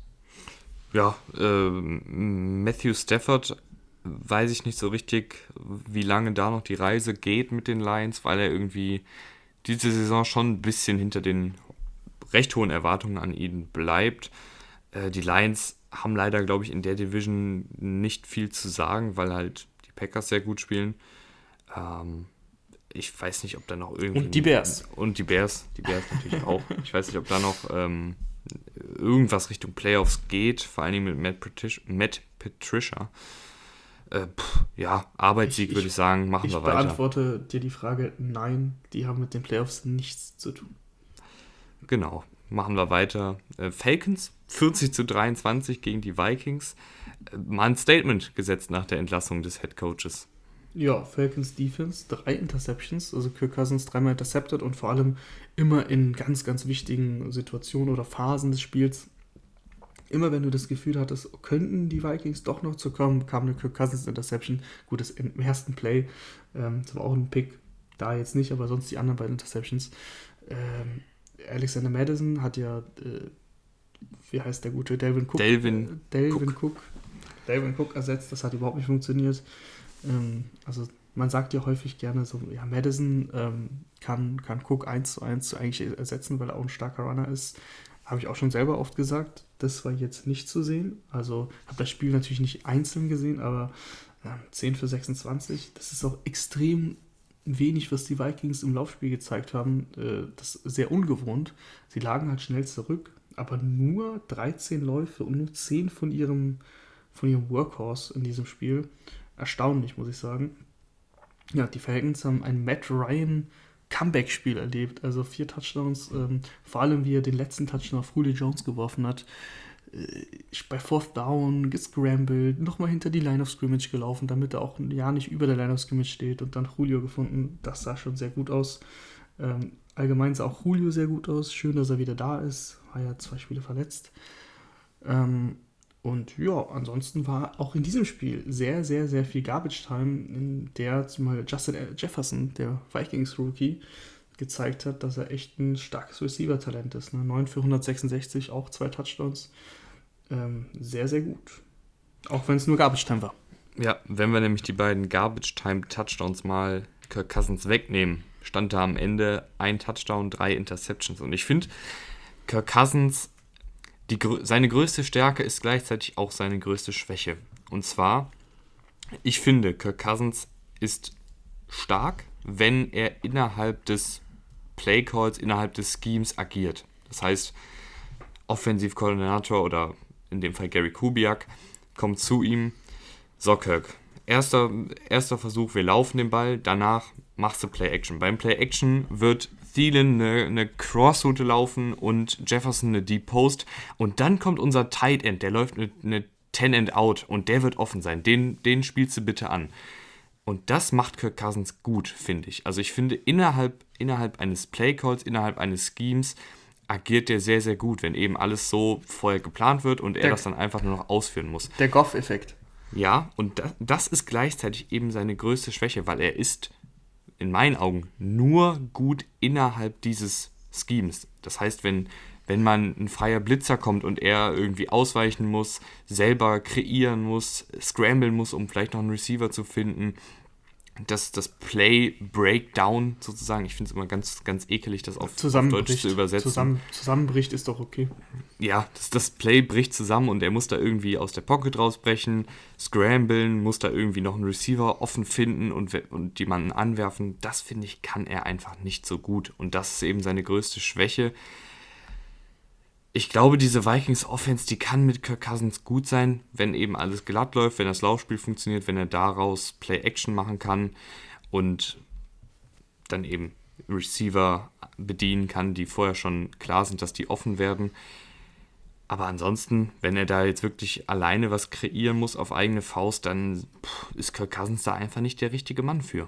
Ja, äh, Matthew Stafford weiß ich nicht so richtig, wie lange da noch die Reise geht mit den Lions, weil er irgendwie diese Saison schon ein bisschen hinter den recht hohen Erwartungen an ihn bleibt. Äh, die Lions haben leider, glaube ich, in der Division nicht viel zu sagen, weil halt die Packers sehr gut spielen. Ähm, ich weiß nicht, ob da noch irgendwie. Und die Bears. Und die Bears, die Bears natürlich auch. Ich weiß nicht, ob da noch ähm, irgendwas Richtung Playoffs geht, vor allen Dingen mit Matt, Patricia. Matt Patricia. Äh, pff, ja, Arbeitssieg würde ich sagen, machen wir weiter. Ich beantworte dir die Frage: Nein, die haben mit den Playoffs nichts zu tun. Genau, machen wir weiter. Äh, Falcons 40 zu 23 gegen die Vikings. Äh, mal ein Statement gesetzt nach der Entlassung des Head Coaches. Ja, Falcons Defense, drei Interceptions, also Kirk Cousins dreimal intercepted und vor allem immer in ganz, ganz wichtigen Situationen oder Phasen des Spiels. Immer wenn du das Gefühl hattest, könnten die Vikings doch noch zu kommen, kam eine Kirk Cousins Interception. Gut, das im ersten Play, ähm, das war auch ein Pick, da jetzt nicht, aber sonst die anderen beiden Interceptions. Ähm, Alexander Madison hat ja, äh, wie heißt der gute, Delvin Cook. Delvin, Delvin Cook. Cook. Delvin Cook ersetzt, das hat überhaupt nicht funktioniert. Ähm, also man sagt ja häufig gerne so, ja, Madison ähm, kann, kann Cook 1 zu 1 eigentlich ersetzen, weil er auch ein starker Runner ist. Habe ich auch schon selber oft gesagt. Das war jetzt nicht zu sehen. Also habe das Spiel natürlich nicht einzeln gesehen, aber äh, 10 für 26, das ist auch extrem wenig, was die Vikings im Laufspiel gezeigt haben. Äh, das ist sehr ungewohnt. Sie lagen halt schnell zurück, aber nur 13 Läufe und nur 10 von ihrem, von ihrem Workhorse in diesem Spiel erstaunlich, muss ich sagen. Ja, die Falcons haben ein Matt Ryan Comeback-Spiel erlebt. Also vier Touchdowns, ähm, vor allem wie er den letzten Touchdown auf Julio Jones geworfen hat. Äh, bei Fourth Down gescrambled, nochmal hinter die Line of Scrimmage gelaufen, damit er auch ja nicht über der Line of Scrimmage steht und dann Julio gefunden. Das sah schon sehr gut aus. Ähm, allgemein sah auch Julio sehr gut aus. Schön, dass er wieder da ist. War ja zwei Spiele verletzt. Ähm, und ja, ansonsten war auch in diesem Spiel sehr, sehr, sehr viel Garbage Time, in der zumal Justin Jefferson, der Vikings-Rookie, gezeigt hat, dass er echt ein starkes Receiver-Talent ist. Ne? 9 für 166, auch zwei Touchdowns. Ähm, sehr, sehr gut. Auch wenn es nur Garbage Time war. Ja, wenn wir nämlich die beiden Garbage Time Touchdowns mal Kirk Cousins wegnehmen, stand da am Ende ein Touchdown, drei Interceptions. Und ich finde, Kirk Cousins die, seine größte Stärke ist gleichzeitig auch seine größte Schwäche. Und zwar, ich finde, Kirk Cousins ist stark, wenn er innerhalb des Playcalls, innerhalb des Schemes agiert. Das heißt, Offensivkoordinator oder in dem Fall Gary Kubiak kommt zu ihm. So, Kirk, erster, erster Versuch, wir laufen den Ball, danach machst du Play-Action. Beim Play-Action wird Thielen eine, eine Crossroute laufen und Jefferson eine Deep Post. Und dann kommt unser Tight End, der läuft eine, eine 10 End Out und der wird offen sein. Den, den spielst du bitte an. Und das macht Kirk Cousins gut, finde ich. Also ich finde, innerhalb, innerhalb eines Playcalls, innerhalb eines Schemes agiert der sehr, sehr gut, wenn eben alles so vorher geplant wird und er der, das dann einfach nur noch ausführen muss. Der Goff-Effekt. Ja, und das, das ist gleichzeitig eben seine größte Schwäche, weil er ist in meinen Augen nur gut innerhalb dieses Schemes. Das heißt, wenn, wenn man ein freier Blitzer kommt und er irgendwie ausweichen muss, selber kreieren muss, scramblen muss, um vielleicht noch einen Receiver zu finden, das, das Play Breakdown sozusagen, ich finde es immer ganz, ganz ekelig, das auf, auf Deutsch zu übersetzen. Zusammen, zusammenbricht ist doch okay. Ja, das, das Play bricht zusammen und er muss da irgendwie aus der Pocket rausbrechen, scramblen, muss da irgendwie noch einen Receiver offen finden und, und jemanden anwerfen. Das finde ich, kann er einfach nicht so gut. Und das ist eben seine größte Schwäche ich glaube, diese Vikings Offense, die kann mit Kirk Cousins gut sein, wenn eben alles glatt läuft, wenn das Laufspiel funktioniert, wenn er daraus Play-Action machen kann und dann eben Receiver bedienen kann, die vorher schon klar sind, dass die offen werden. Aber ansonsten, wenn er da jetzt wirklich alleine was kreieren muss auf eigene Faust, dann ist Kirk Cousins da einfach nicht der richtige Mann für.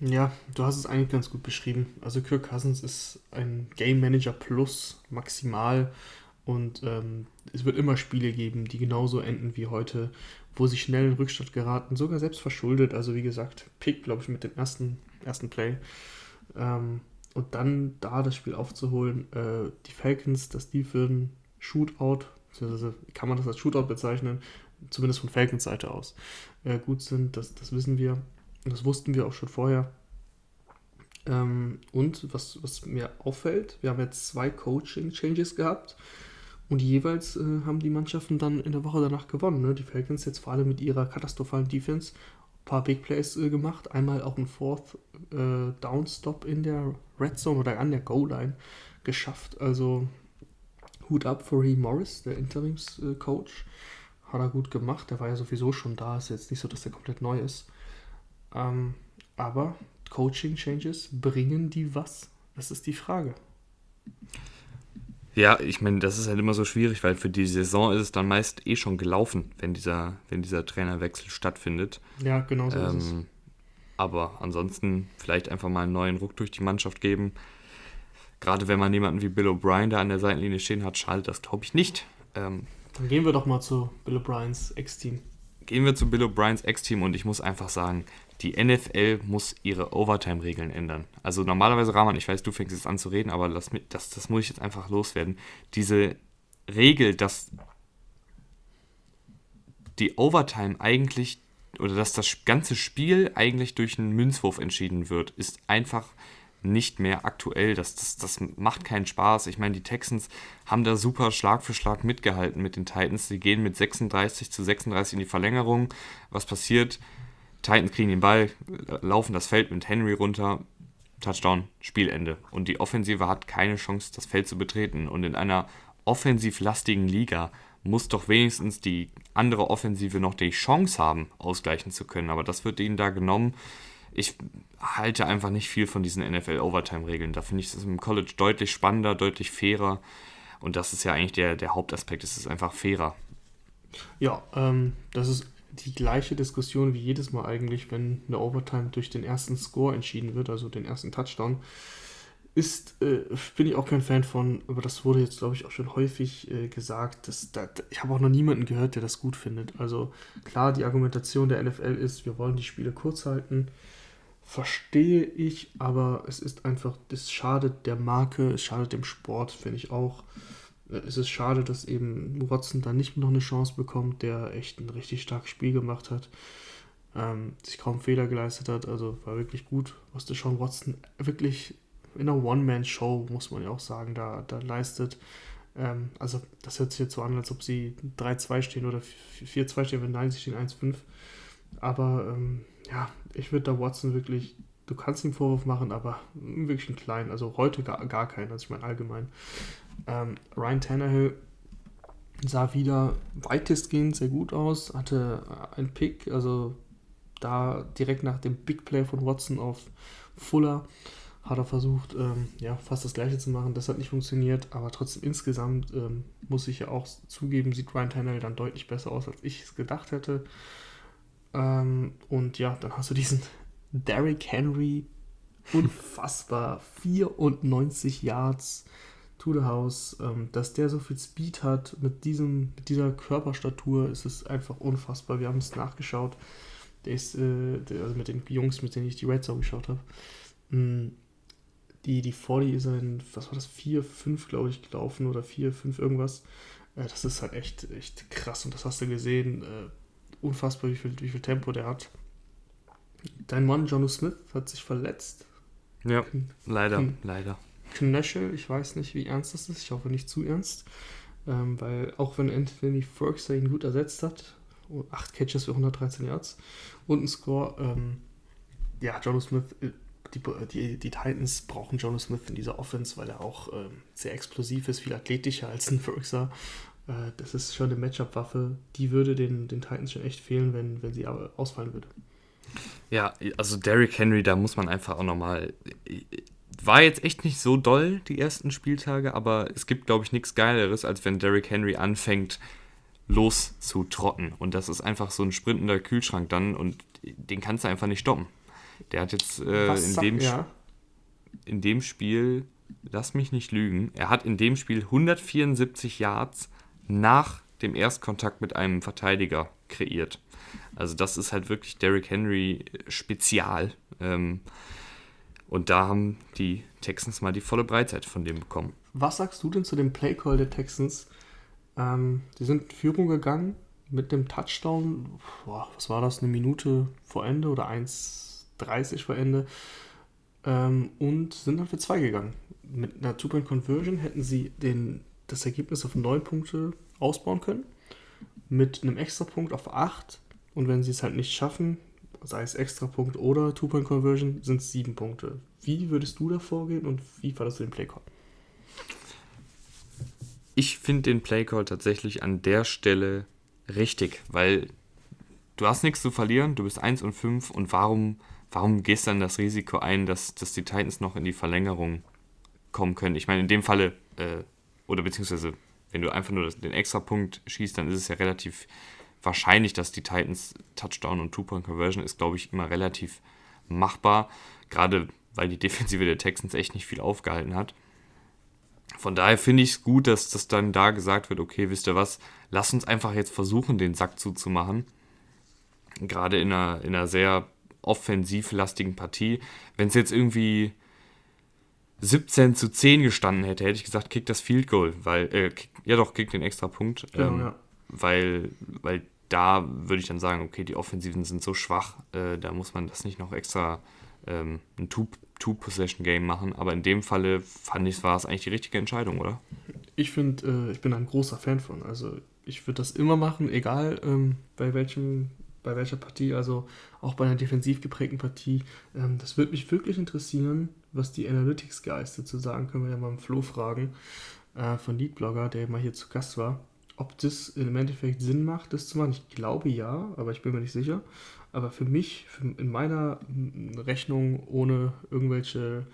Ja, du hast es eigentlich ganz gut beschrieben. Also Kirk Cousins ist ein Game Manager Plus maximal und ähm, es wird immer Spiele geben, die genauso enden wie heute, wo sie schnell in Rückstand geraten, sogar selbst verschuldet. Also wie gesagt, Pick, glaube ich, mit dem ersten, ersten Play. Ähm, und dann da das Spiel aufzuholen, äh, die Falcons, dass die für ein Shootout, beziehungsweise kann man das als Shootout bezeichnen, zumindest von Falcons Seite aus, äh, gut sind, das, das wissen wir. Das wussten wir auch schon vorher. Ähm, und was, was mir auffällt, wir haben jetzt zwei Coaching-Changes gehabt und jeweils äh, haben die Mannschaften dann in der Woche danach gewonnen. Ne? Die Falcons jetzt vor allem mit ihrer katastrophalen Defense ein paar Big Plays äh, gemacht. Einmal auch ein Fourth äh, Down Stop in der Red Zone oder an der Goal-Line geschafft. Also Hut ab für Ree Morris, der Interims-Coach. Hat er gut gemacht. Der war ja sowieso schon da. Ist jetzt nicht so, dass er komplett neu ist. Ähm, aber Coaching-Changes, bringen die was? Das ist die Frage. Ja, ich meine, das ist halt immer so schwierig, weil für die Saison ist es dann meist eh schon gelaufen, wenn dieser, wenn dieser Trainerwechsel stattfindet. Ja, genau so ähm, ist es. Ähm, aber ansonsten vielleicht einfach mal einen neuen Ruck durch die Mannschaft geben. Gerade wenn man jemanden wie Bill O'Brien da an der Seitenlinie stehen hat, schadet das, glaube ich, nicht. Ähm, dann gehen wir doch mal zu Bill O'Briens Ex-Team. Gehen wir zu Bill O'Briens Ex-Team und ich muss einfach sagen, die NFL muss ihre Overtime-Regeln ändern. Also normalerweise, Rahman, ich weiß, du fängst jetzt an zu reden, aber das, das, das muss ich jetzt einfach loswerden. Diese Regel, dass die Overtime eigentlich oder dass das ganze Spiel eigentlich durch einen Münzwurf entschieden wird, ist einfach nicht mehr aktuell. Das, das, das macht keinen Spaß. Ich meine, die Texans haben da super Schlag für Schlag mitgehalten mit den Titans. Sie gehen mit 36 zu 36 in die Verlängerung. Was passiert? Titans kriegen den Ball, laufen das Feld mit Henry runter, Touchdown, Spielende. Und die Offensive hat keine Chance, das Feld zu betreten. Und in einer offensivlastigen Liga muss doch wenigstens die andere Offensive noch die Chance haben, ausgleichen zu können. Aber das wird ihnen da genommen. Ich halte einfach nicht viel von diesen NFL-Overtime-Regeln. Da finde ich es im College deutlich spannender, deutlich fairer. Und das ist ja eigentlich der, der Hauptaspekt. Es ist einfach fairer. Ja, ähm, das ist die gleiche Diskussion wie jedes Mal eigentlich, wenn eine Overtime durch den ersten Score entschieden wird, also den ersten Touchdown. Ist, äh, bin ich auch kein Fan von, aber das wurde jetzt, glaube ich, auch schon häufig äh, gesagt. Dass, da, ich habe auch noch niemanden gehört, der das gut findet. Also klar, die Argumentation der NFL ist, wir wollen die Spiele kurz halten. Verstehe ich, aber es ist einfach, das schadet der Marke, es schadet dem Sport, finde ich auch es ist schade, dass eben Watson da nicht noch eine Chance bekommt, der echt ein richtig starkes Spiel gemacht hat, ähm, sich kaum Fehler geleistet hat, also war wirklich gut, was der Sean Watson wirklich in einer One-Man-Show, muss man ja auch sagen, da, da leistet. Ähm, also das hört sich jetzt so an, als ob sie 3-2 stehen oder 4-2 stehen, wenn nein, sie stehen 1-5. Aber ähm, ja, ich würde da Watson wirklich, du kannst ihm Vorwurf machen, aber wirklich einen kleinen, also heute gar, gar keinen, also ich meine allgemein. Ähm, Ryan Tannehill sah wieder weitestgehend sehr gut aus, hatte einen Pick, also da direkt nach dem Big Play von Watson auf Fuller hat er versucht, ähm, ja, fast das gleiche zu machen. Das hat nicht funktioniert, aber trotzdem insgesamt ähm, muss ich ja auch zugeben, sieht Ryan Tannehill dann deutlich besser aus, als ich es gedacht hätte. Äh, Ähm, und ja, dann hast du diesen Derrick Henry, unfassbar, 94 Yards house. Ähm, dass der so viel Speed hat mit, diesem, mit dieser Körperstatur, ist es einfach unfassbar. Wir haben es nachgeschaut. Der ist, äh, der, also mit den Jungs, mit denen ich die Red Zone geschaut habe. Mm, die, die 40 ist ein, was war das, 4, 5, glaube ich, gelaufen oder 4, 5 irgendwas. Äh, das ist halt echt, echt krass und das hast du gesehen. Äh, unfassbar, wie viel, wie viel Tempo der hat. Dein Mann, Jono Smith, hat sich verletzt. Ja, leider, Kn leider. Knöchel, ich weiß nicht, wie ernst das ist. Ich hoffe nicht zu ernst. Ähm, weil auch wenn Anthony Ferguson ihn gut ersetzt hat, 8 Catches für 113 Yards und ein Score, ähm, ja, Jono Smith, äh, die, die, die Titans brauchen Jono Smith in dieser Offense, weil er auch ähm, sehr explosiv ist, viel athletischer als ein Ferguson. Äh, das ist schon eine Matchup-Waffe. Die würde den, den Titans schon echt fehlen, wenn, wenn sie aber ausfallen würde. Ja, also Derrick Henry, da muss man einfach auch nochmal. War jetzt echt nicht so doll die ersten Spieltage, aber es gibt, glaube ich, nichts Geileres, als wenn Derrick Henry anfängt, loszutrotten. Und das ist einfach so ein sprintender Kühlschrank dann und den kannst du einfach nicht stoppen. Der hat jetzt äh, in, dem ja. in dem Spiel, lass mich nicht lügen, er hat in dem Spiel 174 Yards nach dem Erstkontakt mit einem Verteidiger kreiert. Also das ist halt wirklich Derrick Henry Spezial. Ähm, und da haben die Texans mal die volle Breitseite von dem bekommen. Was sagst du denn zu dem Playcall der Texans? Ähm, die sind in Führung gegangen mit dem Touchdown. Boah, was war das? Eine Minute vor Ende oder 1,30 vor Ende. Ähm, und sind dann für zwei gegangen. Mit einer Two-Point-Conversion hätten sie den das Ergebnis auf 9 Punkte ausbauen können, mit einem Extrapunkt auf 8 und wenn sie es halt nicht schaffen, sei es Extrapunkt oder Two-Point-Conversion, sind es 7 Punkte. Wie würdest du da vorgehen und wie fandest du den Playcall? Ich finde den Playcall tatsächlich an der Stelle richtig, weil du hast nichts zu verlieren, du bist 1 und 5 und warum, warum gehst du dann das Risiko ein, dass, dass die Titans noch in die Verlängerung kommen können? Ich meine, in dem Falle äh, oder beziehungsweise wenn du einfach nur den Extrapunkt schießt, dann ist es ja relativ wahrscheinlich, dass die Titans Touchdown und Two-Point-Conversion ist, glaube ich, immer relativ machbar. Gerade weil die Defensive der Texans echt nicht viel aufgehalten hat. Von daher finde ich es gut, dass das dann da gesagt wird, okay, wisst ihr was, lass uns einfach jetzt versuchen, den Sack zuzumachen. Gerade in einer, in einer sehr offensivlastigen Partie. Wenn es jetzt irgendwie 17 zu 10 gestanden hätte, hätte ich gesagt, kick das Field Goal, weil, äh, kick, ja doch, kick den extra Punkt. Genau, ähm, ja. Weil, weil da würde ich dann sagen, okay, die Offensiven sind so schwach, äh, da muss man das nicht noch extra ähm, ein Two-Possession-Game machen. Aber in dem Falle fand ich, war es eigentlich die richtige Entscheidung, oder? Ich finde, äh, ich bin ein großer Fan von. Also ich würde das immer machen, egal ähm, bei welchem bei welcher Partie, also auch bei einer defensiv geprägten Partie. Ähm, das würde mich wirklich interessieren, was die Analytics Guys dazu sagen, können wir ja mal im Flo fragen, äh, von Leadblogger, der mal hier zu Gast war, ob das im Endeffekt Sinn macht, das zu machen. Ich glaube ja, aber ich bin mir nicht sicher. Aber für mich, für, in meiner Rechnung, ohne irgendwelche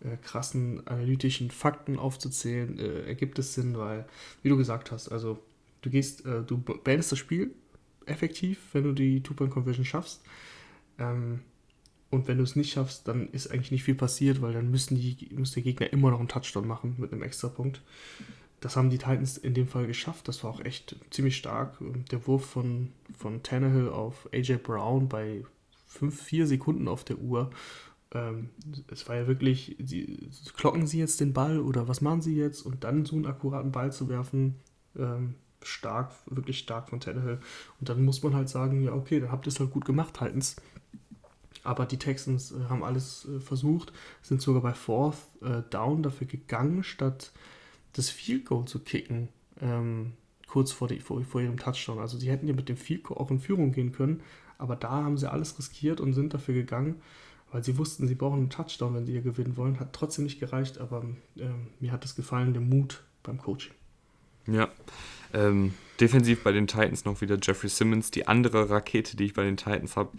äh, krassen analytischen Fakten aufzuzählen, äh, ergibt es Sinn, weil, wie du gesagt hast, also du gehst, äh, du beendest das Spiel effektiv, wenn du die Two-Point-Conversion schaffst. Ähm, und wenn du es nicht schaffst, dann ist eigentlich nicht viel passiert, weil dann müssen die, muss der Gegner immer noch einen Touchdown machen mit einem Extrapunkt. Das haben die Titans in dem Fall geschafft. Das war auch echt ziemlich stark. Der Wurf von, von Tannehill auf AJ Brown bei 5, 4 Sekunden auf der Uhr. Ähm, es war ja wirklich, sie, klocken sie jetzt den Ball oder was machen sie jetzt? Und dann so einen akkuraten Ball zu werfen, ähm, stark, wirklich stark von Tannehill. Und dann muss man halt sagen, ja okay, dann habt ihr es halt gut gemacht, Titans. Aber die Texans äh, haben alles äh, versucht, sind sogar bei Fourth äh, Down dafür gegangen, statt das Field Goal zu kicken, ähm, kurz vor, die, vor, vor, ihrem Touchdown. Also sie hätten ja mit dem Field Goal auch in Führung gehen können, aber da haben sie alles riskiert und sind dafür gegangen, weil sie wussten, sie brauchen einen Touchdown, wenn sie hier gewinnen wollen. Hat trotzdem nicht gereicht, aber ähm, mir hat es gefallen, der Mut beim Coaching. Ja, ähm, defensiv bei den Titans noch wieder Jeffrey Simmons, die andere Rakete, die ich bei den Titans habe.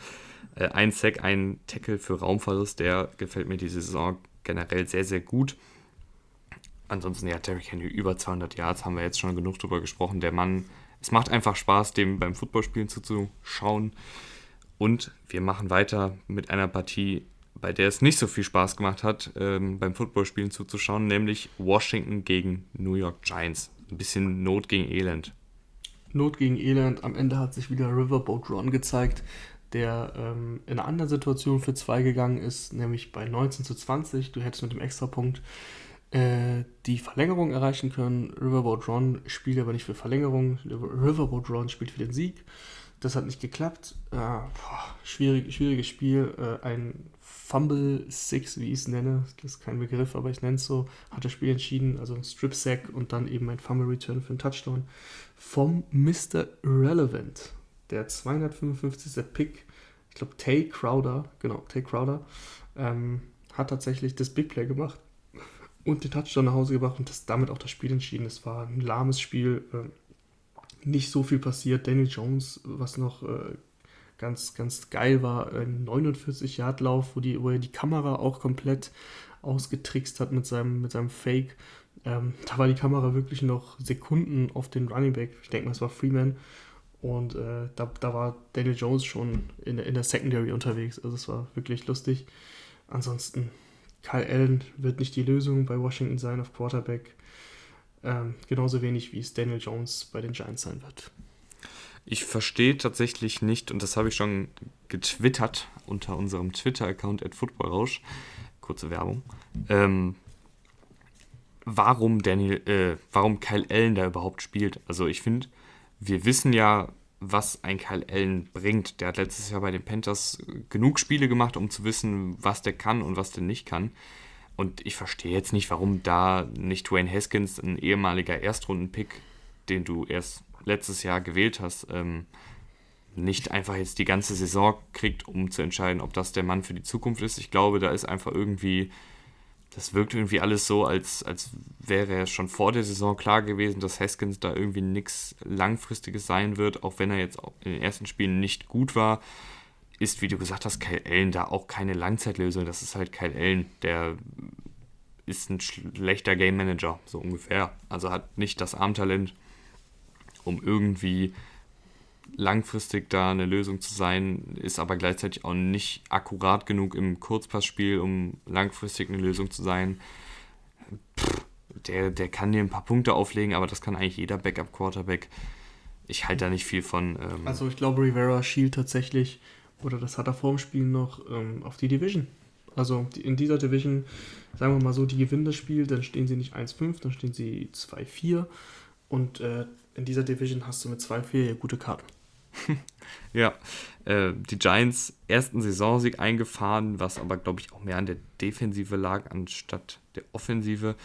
Äh, ein Sack, ein Tackle für Raumverlust, der gefällt mir diese Saison generell sehr, sehr gut. Ansonsten, ja, Derrick Henry über 200 Yards, haben wir jetzt schon genug drüber gesprochen. Der Mann, es macht einfach Spaß, dem beim Footballspielen zuzuschauen. Und wir machen weiter mit einer Partie, bei der es nicht so viel Spaß gemacht hat, ähm, beim Footballspielen zuzuschauen, nämlich Washington gegen New York Giants. Ein bisschen Not gegen Elend. Not gegen Elend. Am Ende hat sich wieder Riverboat Ron gezeigt, der ähm, in einer anderen Situation für zwei gegangen ist, nämlich bei 19 zu 20. Du hättest mit dem Extrapunkt äh, die Verlängerung erreichen können. Riverboat Ron spielt aber nicht für Verlängerung. Riverboat Ron spielt für den Sieg. Das hat nicht geklappt. Äh, boah, schwierig, schwieriges Spiel. Äh, ein Fumble Six, wie ich es nenne, das ist kein Begriff, aber ich nenne es so, hat das Spiel entschieden. Also ein Strip Sack und dann eben ein Fumble Return für einen Touchdown vom Mr. Relevant. Der 255. Pick, ich glaube Tay Crowder, genau, Tay Crowder, ähm, hat tatsächlich das Big Play gemacht und den Touchdown nach Hause gebracht und das damit auch das Spiel entschieden. Es war ein lahmes Spiel. Äh, nicht so viel passiert. Daniel Jones, was noch äh, ganz, ganz geil war, ein 49-Yard-Lauf, wo, wo er die Kamera auch komplett ausgetrickst hat mit seinem, mit seinem Fake. Ähm, da war die Kamera wirklich noch Sekunden auf den Running Back. Ich denke mal, es war Freeman. Und äh, da, da war Daniel Jones schon in, in der Secondary unterwegs. Also es war wirklich lustig. Ansonsten, Kyle Allen wird nicht die Lösung bei Washington sein auf Quarterback. Ähm, genauso wenig wie es Daniel Jones bei den Giants sein wird. Ich verstehe tatsächlich nicht, und das habe ich schon getwittert unter unserem Twitter-Account at Footballrausch, kurze Werbung, ähm, warum Daniel, äh, warum Kyle Allen da überhaupt spielt. Also ich finde, wir wissen ja, was ein Kyle Allen bringt. Der hat letztes Jahr bei den Panthers genug Spiele gemacht, um zu wissen, was der kann und was der nicht kann. Und ich verstehe jetzt nicht, warum da nicht Dwayne Haskins, ein ehemaliger Erstrunden-Pick, den du erst letztes Jahr gewählt hast, ähm, nicht einfach jetzt die ganze Saison kriegt, um zu entscheiden, ob das der Mann für die Zukunft ist. Ich glaube, da ist einfach irgendwie, das wirkt irgendwie alles so, als, als wäre er schon vor der Saison klar gewesen, dass Haskins da irgendwie nichts Langfristiges sein wird, auch wenn er jetzt in den ersten Spielen nicht gut war ist, wie du gesagt hast, Kyle Allen da auch keine Langzeitlösung. Das ist halt Kyle Allen, der ist ein schlechter Game Manager, so ungefähr. Also hat nicht das Armtalent, um irgendwie langfristig da eine Lösung zu sein, ist aber gleichzeitig auch nicht akkurat genug im Kurzpassspiel, um langfristig eine Lösung zu sein. Pff, der, der kann dir ein paar Punkte auflegen, aber das kann eigentlich jeder Backup-Quarterback. Ich halte da nicht viel von. Ähm also ich glaube, Rivera schielt tatsächlich oder das hat er vor dem Spiel noch ähm, auf die Division. Also in dieser Division, sagen wir mal so, die gewinnen das Spiel, dann stehen sie nicht 1-5, dann stehen sie 2-4 und äh, in dieser Division hast du mit 2-4 ja gute Karten. ja, äh, die Giants ersten Saisonsieg eingefahren, was aber glaube ich auch mehr an der Defensive lag anstatt der Offensive.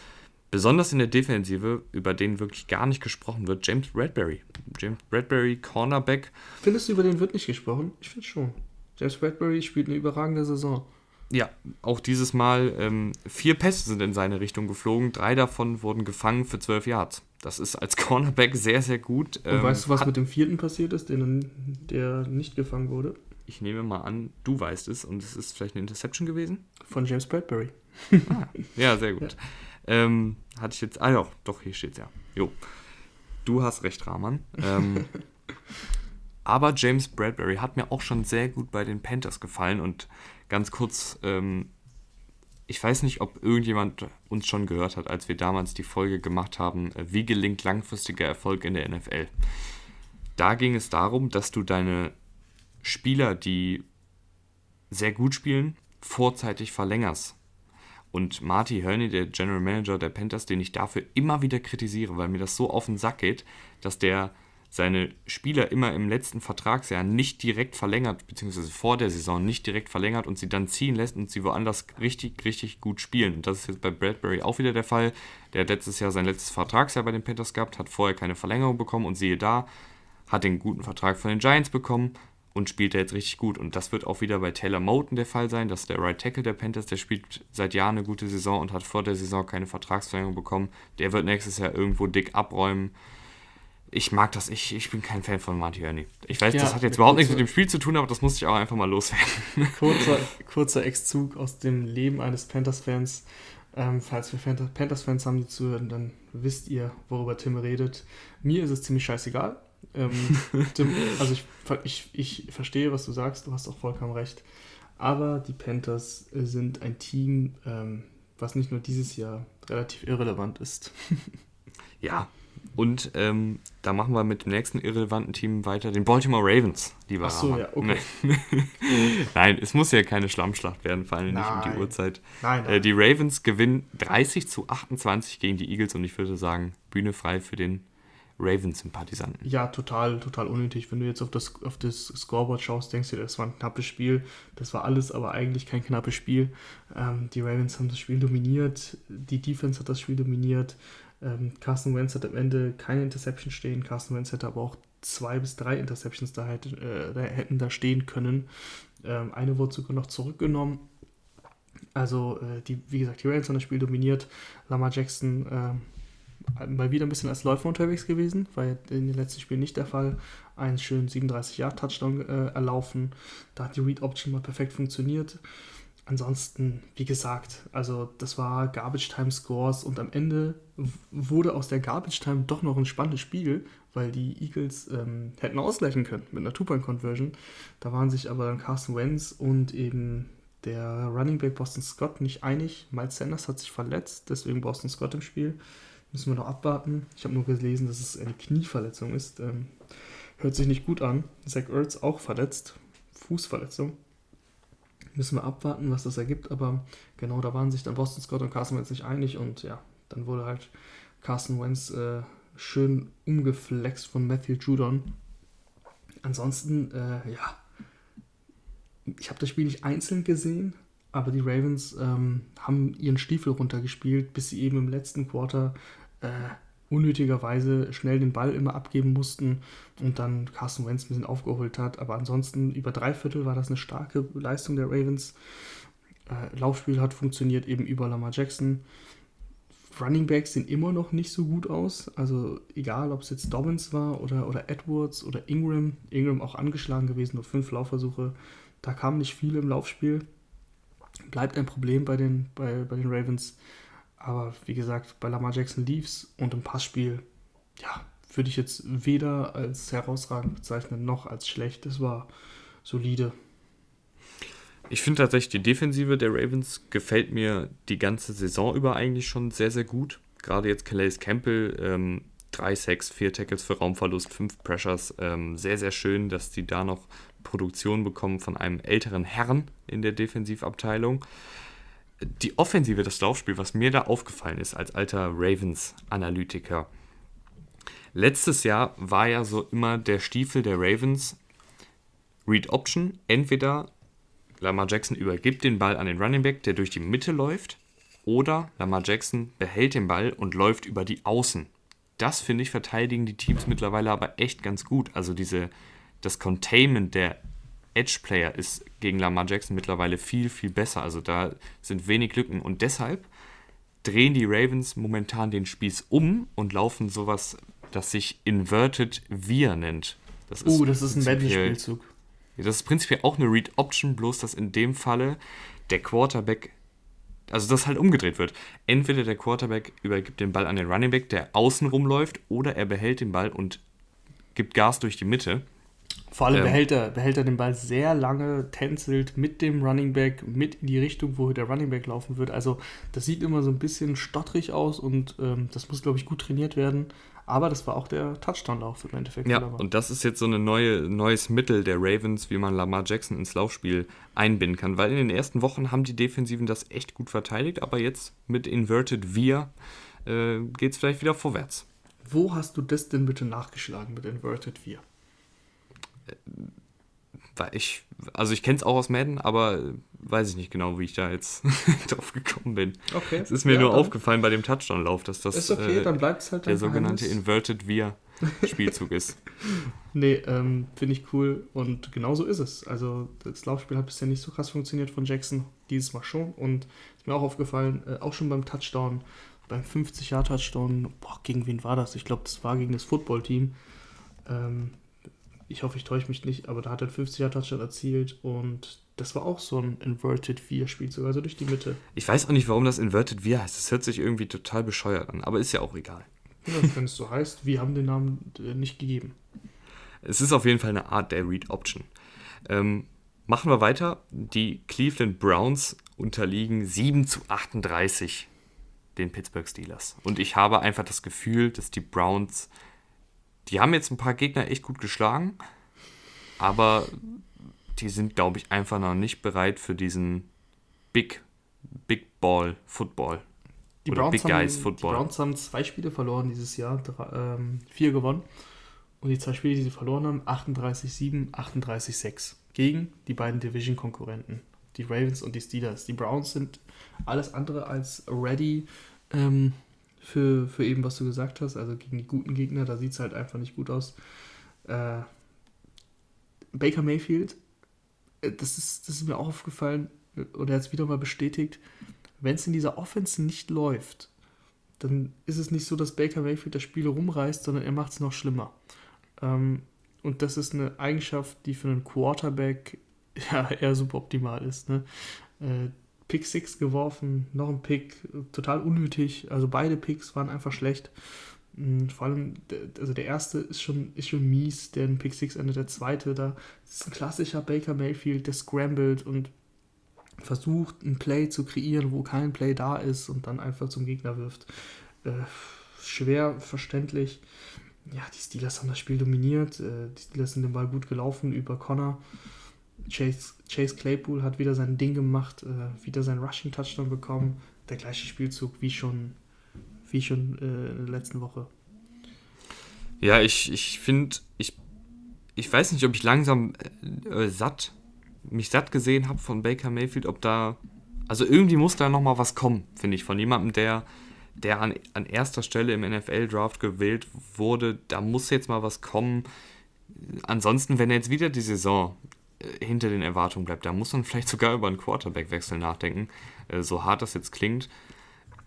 Besonders in der Defensive, über den wirklich gar nicht gesprochen wird, James Bradbury. James Bradbury, Cornerback. Findest du, über den wird nicht gesprochen? Ich finde schon. James Bradbury spielt eine überragende Saison. Ja, auch dieses Mal ähm, vier Pässe sind in seine Richtung geflogen. Drei davon wurden gefangen für zwölf Yards. Das ist als Cornerback sehr, sehr gut. Und ähm, weißt du, was mit dem vierten passiert ist, den, der nicht gefangen wurde? Ich nehme mal an, du weißt es und es ist vielleicht eine Interception gewesen? Von James Bradbury. ah, ja, sehr gut. Ja. Ähm, hatte ich jetzt. Ah ja, doch, hier steht es ja. Jo. Du hast recht, Rahman. Ähm, aber James Bradbury hat mir auch schon sehr gut bei den Panthers gefallen und ganz kurz, ähm, ich weiß nicht, ob irgendjemand uns schon gehört hat, als wir damals die Folge gemacht haben, äh, wie gelingt langfristiger Erfolg in der NFL. Da ging es darum, dass du deine Spieler, die sehr gut spielen, vorzeitig verlängerst. Und Marty Herney, der General Manager der Panthers, den ich dafür immer wieder kritisiere, weil mir das so auf den Sack geht, dass der seine Spieler immer im letzten Vertragsjahr nicht direkt verlängert, beziehungsweise vor der Saison nicht direkt verlängert und sie dann ziehen lässt und sie woanders richtig, richtig gut spielen. Und das ist jetzt bei Bradbury auch wieder der Fall. Der hat letztes Jahr sein letztes Vertragsjahr bei den Panthers gehabt, hat vorher keine Verlängerung bekommen und siehe da, hat den guten Vertrag von den Giants bekommen, und spielt er jetzt richtig gut. Und das wird auch wieder bei Taylor Moten der Fall sein. Das ist der Right Tackle der Panthers. Der spielt seit Jahren eine gute Saison und hat vor der Saison keine Vertragsverlängerung bekommen. Der wird nächstes Jahr irgendwo dick abräumen. Ich mag das. Ich, ich bin kein Fan von Marty Ernie. Ich weiß, ja, das hat jetzt überhaupt nichts mit dem Spiel zu tun, aber das muss ich auch einfach mal loswerden. Kurzer, kurzer Exzug aus dem Leben eines Panthers-Fans. Ähm, falls wir Panthers-Fans haben, die zuhören, dann wisst ihr, worüber Tim redet. Mir ist es ziemlich scheißegal Ähm, Tim, also ich, ich, ich verstehe, was du sagst, du hast auch vollkommen recht. Aber die Panthers sind ein Team, ähm, was nicht nur dieses Jahr relativ irrelevant ist. ja, und ähm, da machen wir mit dem nächsten irrelevanten Team weiter, den Baltimore Ravens, lieber Ach so, ja, okay. nein, es muss ja keine Schlammschlacht werden, vor allem nicht um die Uhrzeit. Nein, nein. Äh, die Ravens gewinnen 30 zu 28 gegen die Eagles und ich würde sagen, Bühne frei für den Ravens-Sympathisanten. Ja, total, total unnötig. Wenn du jetzt auf das, auf das Scoreboard schaust, denkst du, das war ein knappes Spiel. Das war alles, aber eigentlich kein knappes Spiel. Ähm, die Ravens haben das Spiel dominiert, die Defense hat das Spiel dominiert. Ähm, Carson Wentz hat am Ende keine Interception stehen. Carson Wentz hätte aber auch zwei bis drei Interceptions da, äh, da hätten da stehen können. Ähm, eine wurde sogar noch zurückgenommen. Also, äh, die, wie gesagt, die Ravens haben das Spiel dominiert. Lamar Jackson äh, mal wieder ein bisschen als Läufer unterwegs gewesen, war in den letzten Spielen nicht der Fall. Einen schönen 37-Yard-Touchdown äh, erlaufen. Da hat die Read-Option mal perfekt funktioniert. Ansonsten, wie gesagt, also das war Garbage Time Scores und am Ende wurde aus der Garbage Time doch noch ein spannendes Spiel, weil die Eagles ähm, hätten ausgleichen können mit einer Two-Point-Conversion. Da waren sich aber dann Carson Wentz und eben der Running Back Boston Scott nicht einig. Miles Sanders hat sich verletzt, deswegen Boston Scott im Spiel. Müssen wir noch abwarten. Ich habe nur gelesen, dass es eine Knieverletzung ist. Ähm, hört sich nicht gut an. Zach Ertz auch verletzt. Fußverletzung. Müssen wir abwarten, was das ergibt. Aber genau, da waren sich dann Boston Scott und Carson Wentz nicht einig. Und ja, dann wurde halt Carson Wentz äh, schön umgeflext von Matthew Judon. Ansonsten, äh, ja, ich habe das Spiel nicht einzeln gesehen, aber die Ravens ähm, haben ihren Stiefel runtergespielt, bis sie eben im letzten Quarter äh, unnötigerweise schnell den Ball immer abgeben mussten und dann Carson Wentz ein bisschen aufgeholt hat. Aber ansonsten über drei Viertel war das eine starke Leistung der Ravens. Äh, Laufspiel hat funktioniert eben über Lamar Jackson. Running Backs sehen immer noch nicht so gut aus. Also egal, ob es jetzt Dobbins war oder, oder Edwards oder Ingram. Ingram auch angeschlagen gewesen, nur fünf Laufversuche. Da kam nicht viel im Laufspiel bleibt ein Problem bei den, bei, bei den Ravens. Aber wie gesagt, bei Lamar Jackson lief's und im Passspiel, ja, würde ich jetzt weder als herausragend bezeichnen noch als schlecht. Es war solide. Ich finde tatsächlich, die Defensive der Ravens gefällt mir die ganze Saison über eigentlich schon sehr, sehr gut. Gerade jetzt Calais Campbell, ähm, drei Sacks, vier Tackles für Raumverlust, fünf Pressures. Ähm, sehr, sehr schön, dass die da noch Produktion bekommen von einem älteren Herrn in der Defensivabteilung. Die Offensive, das Laufspiel, was mir da aufgefallen ist als alter Ravens-Analytiker. Letztes Jahr war ja so immer der Stiefel der Ravens Read Option. Entweder Lamar Jackson übergibt den Ball an den Running Back, der durch die Mitte läuft, oder Lamar Jackson behält den Ball und läuft über die Außen. Das finde ich verteidigen die Teams mittlerweile aber echt ganz gut. Also diese das Containment der Edge-Player ist gegen Lamar Jackson mittlerweile viel, viel besser. Also da sind wenig Lücken. Und deshalb drehen die Ravens momentan den Spieß um und laufen sowas, das sich Inverted Veer nennt. Das ist uh, das ist ein Madden-Spielzug. Das ist prinzipiell auch eine Read-Option, bloß dass in dem Falle der Quarterback, also das halt umgedreht wird. Entweder der Quarterback übergibt den Ball an den Running Back, der außen rumläuft, oder er behält den Ball und gibt Gas durch die Mitte. Vor allem ähm, behält, er, behält er den Ball sehr lange, tänzelt mit dem Running Back mit in die Richtung, wo der Running Back laufen wird. Also das sieht immer so ein bisschen stottrig aus und ähm, das muss, glaube ich, gut trainiert werden. Aber das war auch der Touchdown-Lauf im Endeffekt. Ja, und das ist jetzt so ein neue, neues Mittel der Ravens, wie man Lamar Jackson ins Laufspiel einbinden kann. Weil in den ersten Wochen haben die Defensiven das echt gut verteidigt, aber jetzt mit Inverted Veer äh, geht es vielleicht wieder vorwärts. Wo hast du das denn bitte nachgeschlagen mit Inverted Veer? Weil ich, also ich kenne es auch aus Madden, aber weiß ich nicht genau, wie ich da jetzt drauf gekommen bin. Okay. Es ist mir ja, nur aufgefallen bei dem Touchdown-Lauf, dass das ist okay, äh, dann bleibt's halt der sogenannte Inverted Veer Spielzug ist. Nee, ähm, finde ich cool und genau so ist es. Also das Laufspiel hat bisher nicht so krass funktioniert von Jackson, dieses Mal schon und ist mir auch aufgefallen, äh, auch schon beim Touchdown, beim 50-Jahr-Touchdown, gegen wen war das? Ich glaube, das war gegen das Football-Team. Ähm, ich hoffe, ich täusche mich nicht, aber da hat er 50er Touchdown erzielt und das war auch so ein Inverted 4 Spielzug, also durch die Mitte. Ich weiß auch nicht, warum das Inverted 4 heißt. Das hört sich irgendwie total bescheuert an, aber ist ja auch egal. Ja, wenn es so heißt, wir haben den Namen äh, nicht gegeben. es ist auf jeden Fall eine Art der Read Option. Ähm, machen wir weiter. Die Cleveland Browns unterliegen 7 zu 38 den Pittsburgh Steelers. Und ich habe einfach das Gefühl, dass die Browns, die haben jetzt ein paar Gegner echt gut geschlagen, aber die sind, glaube ich, einfach noch nicht bereit für diesen Big, Big Ball Football. Die Oder Browns Big Guys haben, Football. Die Browns haben zwei Spiele verloren dieses Jahr, drei, ähm, vier gewonnen. Und die zwei Spiele, die sie verloren haben, 38-7, 38-6 gegen die beiden Division-Konkurrenten, die Ravens und die Steelers. Die Browns sind alles andere als ready ähm, für, für eben, was du gesagt hast, also gegen die guten Gegner, da sieht es halt einfach nicht gut aus. Äh, Baker Mayfield, äh, das ist, das ist mir auch aufgefallen, oder er hat es wieder mal bestätigt, wenn es in dieser Offense nicht läuft, dann ist es nicht so, dass Baker Mayfield das Spiel rumreißt, sondern er macht es noch schlimmer. Ähm, und das ist eine Eigenschaft, die für einen Quarterback ja eher suboptimal ist. Ne? Äh, Pick 6 geworfen, noch ein Pick, total unnötig. Also beide Picks waren einfach schlecht. Mm, vor allem, also der erste ist schon, ist schon mies, der Pick 6 endet, der zweite, da ist ein klassischer Baker Mayfield, der scrambled und versucht, ein Play zu kreieren, wo kein Play da ist und dann einfach zum Gegner wirft. Äh, schwer verständlich. Ja, die Steelers haben das Spiel dominiert. Äh, die Steelers sind den Ball gut gelaufen über Connor. Chase, Chase Claypool hat wieder sein Ding gemacht, äh, wieder seinen Rushing Touchdown bekommen. Der gleiche Spielzug wie schon, wie schon äh, in der letzten Woche. Ja, ich, ich finde, ich, ich weiß nicht, ob ich langsam äh, satt, mich satt gesehen habe von Baker Mayfield, ob da, also irgendwie muss da nochmal was kommen, finde ich, von jemandem, der, der an, an erster Stelle im NFL-Draft gewählt wurde. Da muss jetzt mal was kommen. Ansonsten, wenn er jetzt wieder die Saison äh, hinter den Erwartungen bleibt. Da muss man vielleicht sogar über einen Quarterback-Wechsel nachdenken, äh, so hart das jetzt klingt.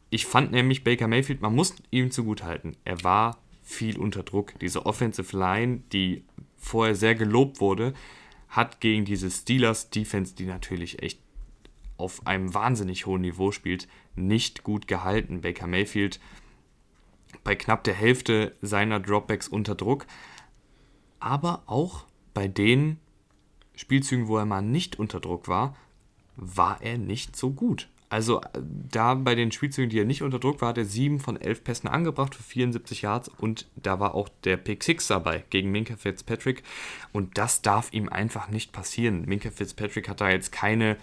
Ich fand nämlich Baker Mayfield, man muss ihm zugutehalten, er war viel unter Druck. Diese Offensive Line, die vorher sehr gelobt wurde, hat gegen diese Steelers Defense, die natürlich echt auf einem wahnsinnig hohen Niveau spielt, nicht gut gehalten. Baker Mayfield bei knapp der Hälfte seiner Dropbacks unter Druck, aber auch bei denen Spielzügen, wo er mal nicht unter Druck war, war er nicht so gut. Also äh, da bei den Spielzügen, die er nicht unter Druck war, hat er 7 von 11 Pässen angebracht für 74 Yards und da war auch der Pick 6 dabei gegen Minka Fitzpatrick und das darf ihm einfach nicht passieren. Minka Fitzpatrick hat da jetzt keine,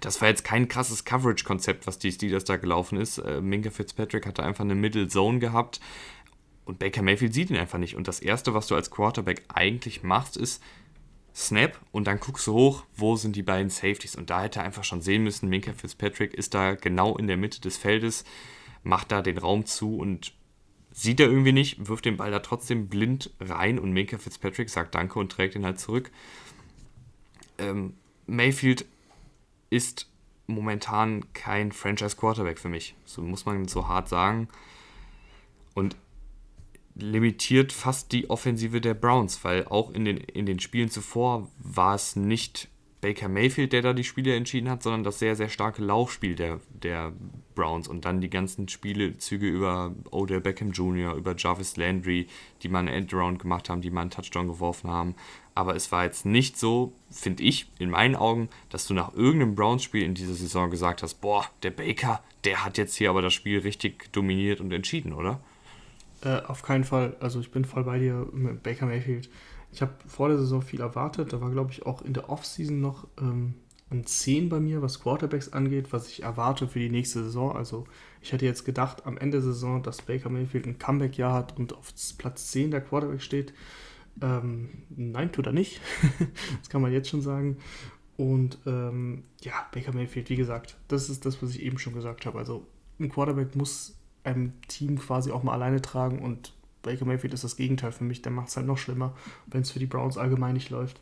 das war jetzt kein krasses Coverage-Konzept, was die Steelers da gelaufen ist. Äh, Minka Fitzpatrick hatte einfach eine Middle Zone gehabt und Baker Mayfield sieht ihn einfach nicht und das Erste, was du als Quarterback eigentlich machst, ist Snap und dann guckst du hoch, wo sind die beiden Safeties. Und da hätte er einfach schon sehen müssen, Minka Fitzpatrick ist da genau in der Mitte des Feldes, macht da den Raum zu und sieht er irgendwie nicht, wirft den Ball da trotzdem blind rein und Minka Fitzpatrick sagt Danke und trägt ihn halt zurück. Ähm, Mayfield ist momentan kein Franchise Quarterback für mich. So muss man so hart sagen. Und limitiert fast die Offensive der Browns, weil auch in den, in den Spielen zuvor war es nicht Baker Mayfield, der da die Spiele entschieden hat, sondern das sehr, sehr starke Laufspiel der, der Browns und dann die ganzen Spielezüge über Odell Beckham Jr., über Jarvis Landry, die mal einen Endaround gemacht haben, die mal einen Touchdown geworfen haben. Aber es war jetzt nicht so, finde ich, in meinen Augen, dass du nach irgendeinem Browns-Spiel in dieser Saison gesagt hast, boah, der Baker, der hat jetzt hier aber das Spiel richtig dominiert und entschieden, oder? Äh, auf keinen Fall. Also ich bin voll bei dir mit Baker Mayfield. Ich habe vor der Saison viel erwartet. Da war, glaube ich, auch in der Offseason noch ähm, ein 10 bei mir, was Quarterbacks angeht, was ich erwarte für die nächste Saison. Also ich hätte jetzt gedacht, am Ende der Saison, dass Baker Mayfield ein Comeback-Jahr hat und auf Platz 10 der Quarterback steht. Ähm, nein, tut er nicht. das kann man jetzt schon sagen. Und ähm, ja, Baker Mayfield, wie gesagt, das ist das, was ich eben schon gesagt habe. Also ein Quarterback muss einem Team quasi auch mal alleine tragen und Baker Mayfield ist das Gegenteil für mich. Der macht es halt noch schlimmer, wenn es für die Browns allgemein nicht läuft.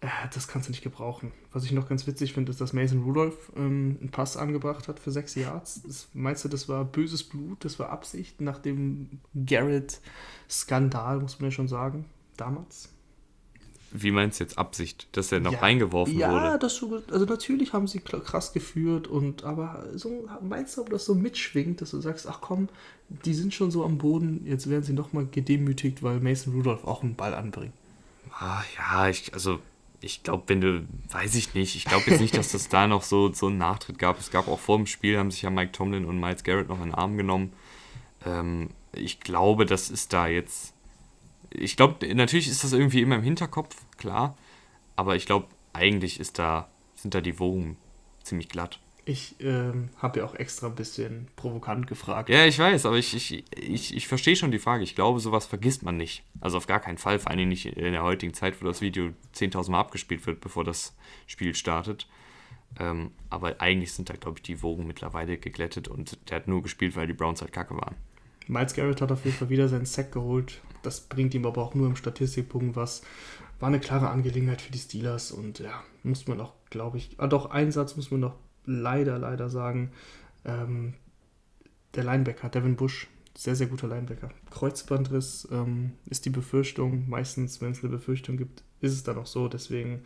Äh, das kannst du nicht gebrauchen. Was ich noch ganz witzig finde, ist, dass Mason Rudolph ähm, einen Pass angebracht hat für sechs Yards. Das, meinst du, das war böses Blut? Das war Absicht nach dem Garrett-Skandal, muss man ja schon sagen, damals? Wie meinst du jetzt Absicht, dass er noch ja, reingeworfen ja, wurde? Ja, also natürlich haben sie krass geführt und aber so meinst du, ob das so mitschwingt, dass du sagst, ach komm, die sind schon so am Boden, jetzt werden sie nochmal gedemütigt, weil Mason Rudolph auch einen Ball anbringt. Ah, ja, ich, also ich glaube, wenn du, weiß ich nicht, ich glaube jetzt nicht, dass es da noch so, so einen Nachtritt gab. Es gab auch vor dem Spiel, haben sich ja Mike Tomlin und Miles Garrett noch in den Arm genommen. Ähm, ich glaube, das ist da jetzt. Ich glaube, natürlich ist das irgendwie immer im Hinterkopf, klar. Aber ich glaube, eigentlich ist da, sind da die Wogen ziemlich glatt. Ich ähm, habe ja auch extra ein bisschen provokant gefragt. Ja, ich weiß, aber ich, ich, ich, ich verstehe schon die Frage. Ich glaube, sowas vergisst man nicht. Also auf gar keinen Fall, vor allem nicht in der heutigen Zeit, wo das Video 10.000 Mal abgespielt wird, bevor das Spiel startet. Ähm, aber eigentlich sind da, glaube ich, die Wogen mittlerweile geglättet und der hat nur gespielt, weil die Browns halt kacke waren. Miles Garrett hat auf jeden Fall wieder seinen Sack geholt. Das bringt ihm aber auch nur im Statistikpunkt was. War eine klare Angelegenheit für die Steelers und ja, muss man auch, glaube ich, ah, doch, einen Satz muss man noch leider, leider sagen, ähm, der Linebacker, Devin Bush, sehr, sehr guter Linebacker. Kreuzbandriss ähm, ist die Befürchtung. Meistens, wenn es eine Befürchtung gibt, ist es dann auch so. Deswegen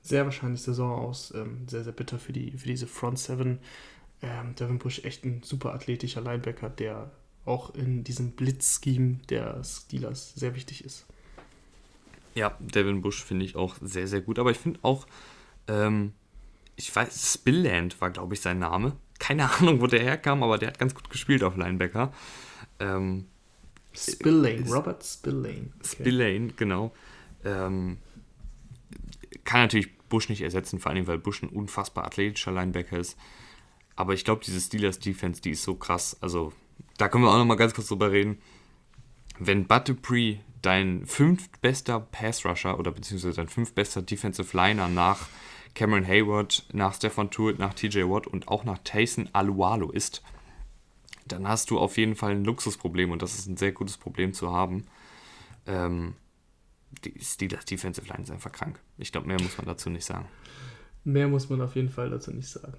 sehr wahrscheinlich Saison aus. Ähm, sehr, sehr bitter für, die, für diese Front Seven. Ähm, Devin Bush echt ein super athletischer Linebacker, der auch in diesem Blitz-Scheme der Steelers sehr wichtig ist. Ja, Devin Bush finde ich auch sehr, sehr gut. Aber ich finde auch, ähm, ich weiß, Spillland war, glaube ich, sein Name. Keine Ahnung, wo der herkam, aber der hat ganz gut gespielt auf Linebacker. Ähm, Spillane, Robert Spillane. Okay. Spillane, genau. Ähm, kann natürlich Bush nicht ersetzen, vor allem weil Bush ein unfassbar athletischer Linebacker ist. Aber ich glaube, diese Steelers Defense, die ist so krass. Also, da können wir auch noch mal ganz kurz drüber reden. Wenn Bud Dupree dein fünftbester Pass Rusher oder beziehungsweise dein fünftbester Defensive Liner nach Cameron Hayward, nach Stefan Tuitt, nach TJ Watt und auch nach Tayson Alualo ist, dann hast du auf jeden Fall ein Luxusproblem und das ist ein sehr gutes Problem zu haben. Ähm, die Steelers Defensive Line ist einfach krank. Ich glaube, mehr muss man dazu nicht sagen. Mehr muss man auf jeden Fall dazu nicht sagen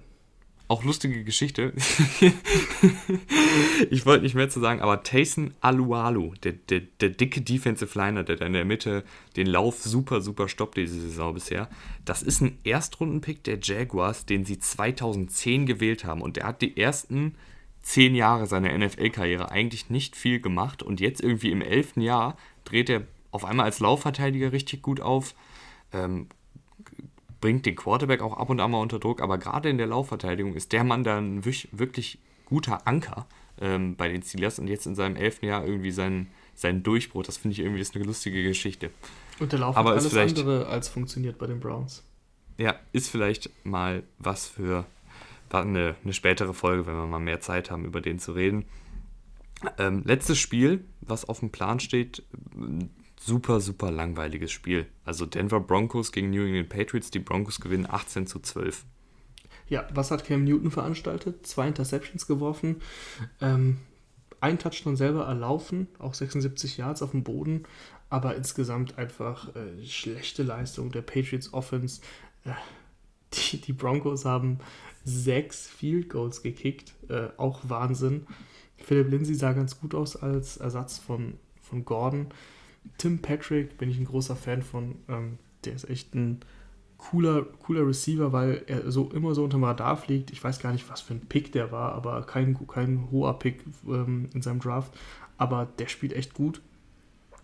auch lustige Geschichte. ich wollte nicht mehr zu sagen, aber Tayson Alualu, der, der, der dicke Defensive Liner, der da in der Mitte den Lauf super, super stoppt diese Saison bisher, das ist ein Erstrundenpick der Jaguars, den sie 2010 gewählt haben. Und der hat die ersten zehn Jahre seiner NFL-Karriere eigentlich nicht viel gemacht. Und jetzt irgendwie im elften Jahr dreht er auf einmal als Laufverteidiger richtig gut auf. Ähm, bringt den Quarterback auch ab und an mal unter Druck, aber gerade in der Laufverteidigung ist der Mann dann wirklich guter Anker ähm, bei den Steelers und jetzt in seinem elften Jahr irgendwie sein, sein Durchbruch. Das finde ich irgendwie ist eine lustige Geschichte. Und der Lauf aber hat alles andere als funktioniert bei den Browns. Ja, ist vielleicht mal was für eine, eine spätere Folge, wenn wir mal mehr Zeit haben, über den zu reden. Ähm, letztes Spiel, was auf dem Plan steht, super, super langweiliges Spiel. Also Denver Broncos gegen New England Patriots. Die Broncos gewinnen 18 zu 12. Ja, was hat Cam Newton veranstaltet? Zwei Interceptions geworfen, ähm, ein Touchdown selber erlaufen, auch 76 Yards auf dem Boden, aber insgesamt einfach äh, schlechte Leistung der Patriots Offense. Äh, die, die, Broncos haben sechs Field Goals gekickt, äh, auch Wahnsinn. Philip Lindsay sah ganz gut aus als Ersatz von, von Gordon. Tim Patrick bin ich ein großer Fan von. Ähm, der ist echt ein cooler, cooler Receiver, weil er so immer so unterm Radar fliegt. Ich weiß gar nicht, was für ein Pick der war, aber kein, kein hoher Pick ähm, in seinem Draft. Aber der spielt echt gut.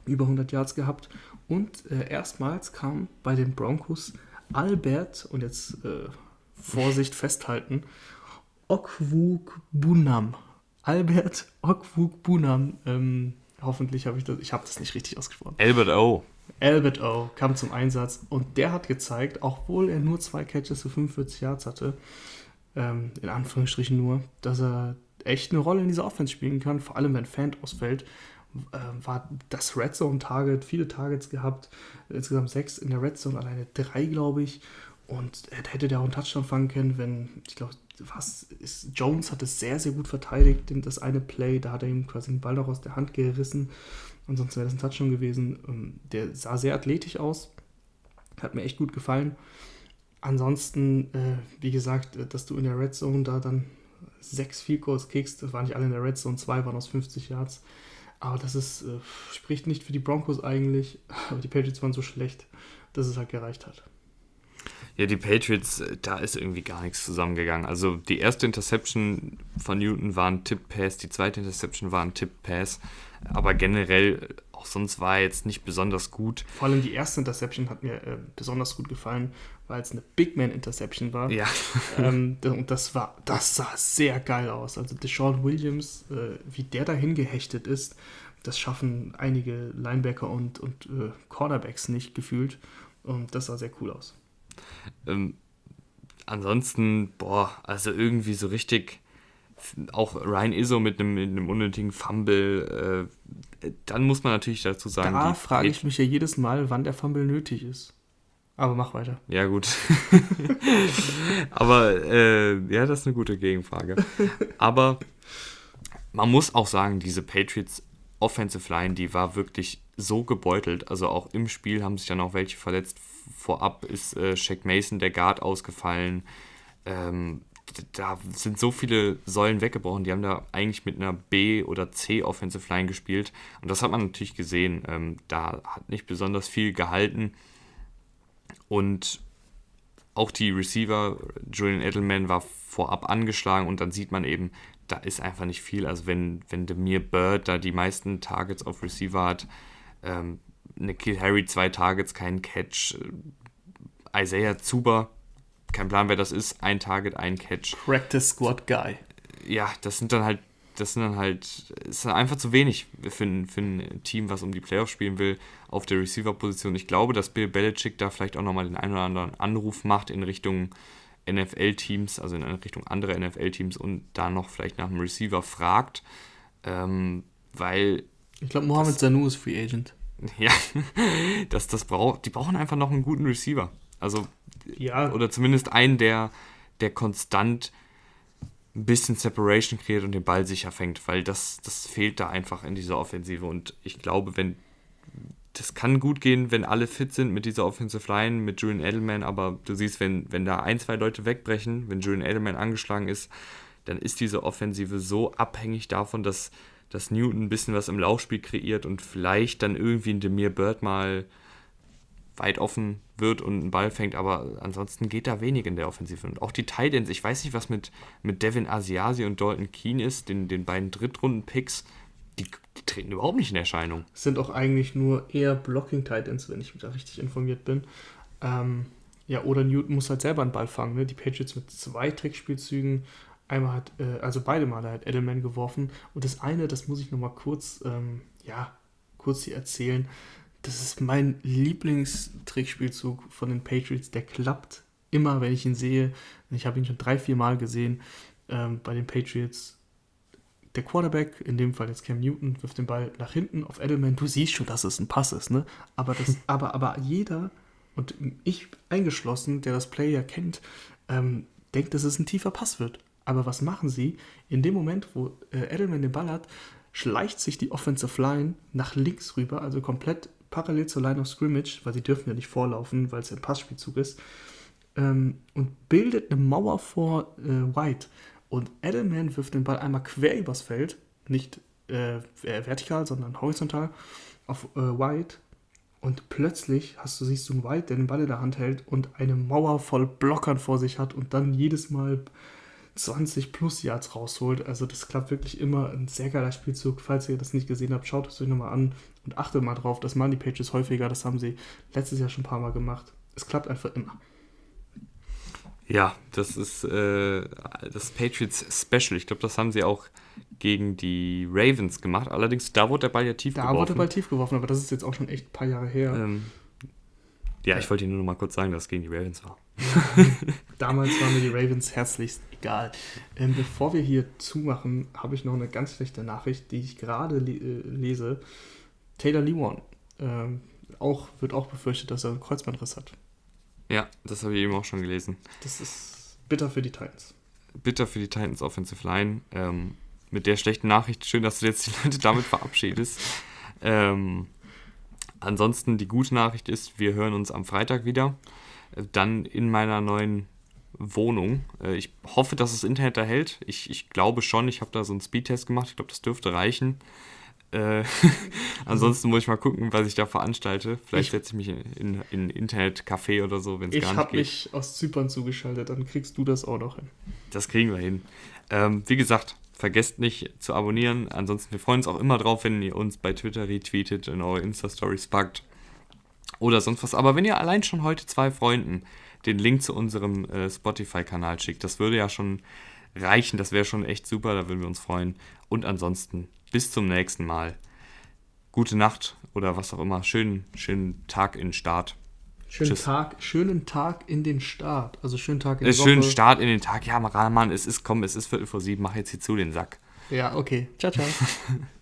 Über 100 Yards gehabt. Und äh, erstmals kam bei den Broncos Albert, und jetzt äh, Vorsicht festhalten, Okwuk Bunam. Albert Okwuk Bunam ähm, Hoffentlich habe ich das, ich habe das nicht richtig ausgesprochen. Albert O. Albert O. kam zum Einsatz und der hat gezeigt, obwohl er nur zwei Catches für 45 Yards hatte, ähm, in Anführungsstrichen nur, dass er echt eine Rolle in dieser Offense spielen kann, vor allem wenn Fan ausfällt. Äh, war das Red Zone Target, viele Targets gehabt, insgesamt sechs in der Red Zone, alleine drei, glaube ich. Und hätte der auch einen Touchdown fangen können, wenn, ich glaube, was ist, Jones hat es sehr, sehr gut verteidigt, das eine Play, da hat er ihm quasi den Ball noch aus der Hand gerissen. Ansonsten wäre das ein Touchdown gewesen. Ähm, der sah sehr athletisch aus. Hat mir echt gut gefallen. Ansonsten, äh, wie gesagt, äh, dass du in der Red Zone da dann sechs Field Goals kickst, das waren nicht alle in der Red Zone, zwei waren aus 50 Yards. Aber das ist, äh, spricht nicht für die Broncos eigentlich. Aber die Patriots waren so schlecht, dass es halt gereicht hat. Ja, die Patriots, äh, da ist irgendwie gar nichts zusammengegangen. Also die erste Interception von Newton war ein Tip-Pass, die zweite Interception war ein Tip-Pass. Aber generell, auch sonst war er jetzt nicht besonders gut. Vor allem die erste Interception hat mir äh, besonders gut gefallen, weil es eine Big Man Interception war. Ja. ähm, und das war, das sah sehr geil aus. Also Deshaun Williams, äh, wie der dahin gehechtet ist, das schaffen einige Linebacker und, und äh, Cornerbacks nicht gefühlt. Und das sah sehr cool aus. Ähm, ansonsten, boah, also irgendwie so richtig, auch Ryan Izzo mit einem, mit einem unnötigen Fumble, äh, dann muss man natürlich dazu sagen. Da frage ich mich ja jedes Mal, wann der Fumble nötig ist. Aber mach weiter. Ja, gut. Aber äh, ja, das ist eine gute Gegenfrage. Aber man muss auch sagen, diese Patriots Offensive Line, die war wirklich so gebeutelt. Also auch im Spiel haben sich dann auch welche verletzt. Vorab ist äh, Shaq Mason, der Guard, ausgefallen. Ähm, da sind so viele Säulen weggebrochen. Die haben da eigentlich mit einer B- oder C-Offensive Line gespielt. Und das hat man natürlich gesehen. Ähm, da hat nicht besonders viel gehalten. Und auch die Receiver, Julian Edelman war vorab angeschlagen und dann sieht man eben, da ist einfach nicht viel. Also wenn, wenn Demir Bird da die meisten Targets auf Receiver hat, ähm, Nikhil Harry zwei Targets, kein Catch, Isaiah Zuber, kein Plan, wer das ist, ein Target, ein Catch. Practice Squad Guy. Ja, das sind dann halt, das sind dann halt, ist einfach zu wenig für ein, für ein Team, was um die Playoffs spielen will, auf der Receiver-Position. Ich glaube, dass Bill Belichick da vielleicht auch nochmal den einen oder anderen Anruf macht in Richtung NFL-Teams, also in Richtung andere NFL-Teams und da noch vielleicht nach einem Receiver fragt, ähm, weil. Ich glaube, Mohamed Sanu ist Free Agent. Ja, das, das braucht, die brauchen einfach noch einen guten Receiver. Also, ja. oder zumindest einen, der, der konstant ein bisschen Separation kreiert und den Ball sicher fängt, weil das, das fehlt da einfach in dieser Offensive. Und ich glaube, wenn das kann gut gehen, wenn alle fit sind mit dieser Offensive Line, mit Julian Edelman, aber du siehst, wenn, wenn da ein, zwei Leute wegbrechen, wenn Julian Edelman angeschlagen ist, dann ist diese Offensive so abhängig davon, dass, dass Newton ein bisschen was im Laufspiel kreiert und vielleicht dann irgendwie ein Demir Bird mal weit offen wird und einen Ball fängt, aber ansonsten geht da wenig in der Offensive. Und auch die Titans, ich weiß nicht, was mit, mit Devin Asiasi und Dalton Keane ist, den, den beiden Drittrunden-Picks, die, die, treten überhaupt nicht in Erscheinung. Sind auch eigentlich nur eher Blocking Titans, wenn ich da richtig informiert bin. Ähm, ja, oder Newton muss halt selber einen Ball fangen. Ne? Die Patriots mit zwei Trickspielzügen. Einmal hat, äh, also beide Male hat Edelman geworfen. Und das eine, das muss ich nochmal kurz, ähm, ja, kurz hier erzählen. Das ist mein Lieblingstrickspielzug von den Patriots. Der klappt immer, wenn ich ihn sehe. Ich habe ihn schon drei, vier Mal gesehen ähm, bei den Patriots der Quarterback, in dem Fall jetzt Cam Newton, wirft den Ball nach hinten auf Edelman. Du siehst schon, dass es ein Pass ist, ne? Aber, das, aber, aber jeder, und ich eingeschlossen, der das Player kennt, ähm, denkt, dass es ein tiefer Pass wird. Aber was machen sie? In dem Moment, wo äh, Edelman den Ball hat, schleicht sich die Offensive Line nach links rüber, also komplett parallel zur Line of Scrimmage, weil sie dürfen ja nicht vorlaufen, weil es ein Passspielzug ist, ähm, und bildet eine Mauer vor äh, White. Und Edelman wirft den Ball einmal quer übers Feld, nicht äh, vertikal, sondern horizontal, auf äh, White. Und plötzlich hast du, siehst du einen White, der den Ball in der Hand hält und eine Mauer voll Blockern vor sich hat und dann jedes Mal 20 plus Yards rausholt. Also das klappt wirklich immer. Ein sehr geiler Spielzug. Falls ihr das nicht gesehen habt, schaut es euch nochmal an und achtet mal drauf. Das machen die Pages häufiger. Das haben sie letztes Jahr schon ein paar Mal gemacht. Es klappt einfach immer. Ja, das ist äh, das Patriots Special. Ich glaube, das haben sie auch gegen die Ravens gemacht. Allerdings, da wurde der Ball ja tief da geworfen. Da wurde der Ball tief geworfen, aber das ist jetzt auch schon echt ein paar Jahre her. Ähm, ja, ich wollte Ihnen nur noch mal kurz sagen, dass es gegen die Ravens war. Damals waren mir die Ravens herzlichst egal. Ähm, bevor wir hier zumachen, habe ich noch eine ganz schlechte Nachricht, die ich gerade le äh, lese. Taylor Lewan ähm, auch, wird auch befürchtet, dass er einen Kreuzbandriss hat. Ja, das habe ich eben auch schon gelesen. Das ist bitter für die Titans. Bitter für die Titans Offensive Line. Ähm, mit der schlechten Nachricht, schön, dass du jetzt die Leute damit verabschiedest. Ähm, ansonsten die gute Nachricht ist, wir hören uns am Freitag wieder. Äh, dann in meiner neuen Wohnung. Äh, ich hoffe, dass das Internet da hält. Ich, ich glaube schon, ich habe da so einen Speedtest gemacht. Ich glaube, das dürfte reichen. Äh, ansonsten muss ich mal gucken, was ich da veranstalte. Vielleicht setze ich mich in, in, in Internetcafé oder so, wenn es gar nicht geht. Ich habe mich aus Zypern zugeschaltet, dann kriegst du das auch noch hin. Das kriegen wir hin. Ähm, wie gesagt, vergesst nicht zu abonnieren. Ansonsten, wir freuen uns auch immer drauf, wenn ihr uns bei Twitter retweetet, in eure Insta-Stories packt oder sonst was. Aber wenn ihr allein schon heute zwei Freunden den Link zu unserem äh, Spotify-Kanal schickt, das würde ja schon reichen. Das wäre schon echt super, da würden wir uns freuen. Und ansonsten, bis zum nächsten Mal. Gute Nacht oder was auch immer. Schönen, schönen Tag in Start. Schönen Tag, schönen Tag in den Start. Also schönen Tag in äh, Schönen Start in den Tag. Ja, Mann, es ist, komm, es ist Viertel vor sieben. Mach jetzt hier zu den Sack. Ja, okay. Ciao, ciao.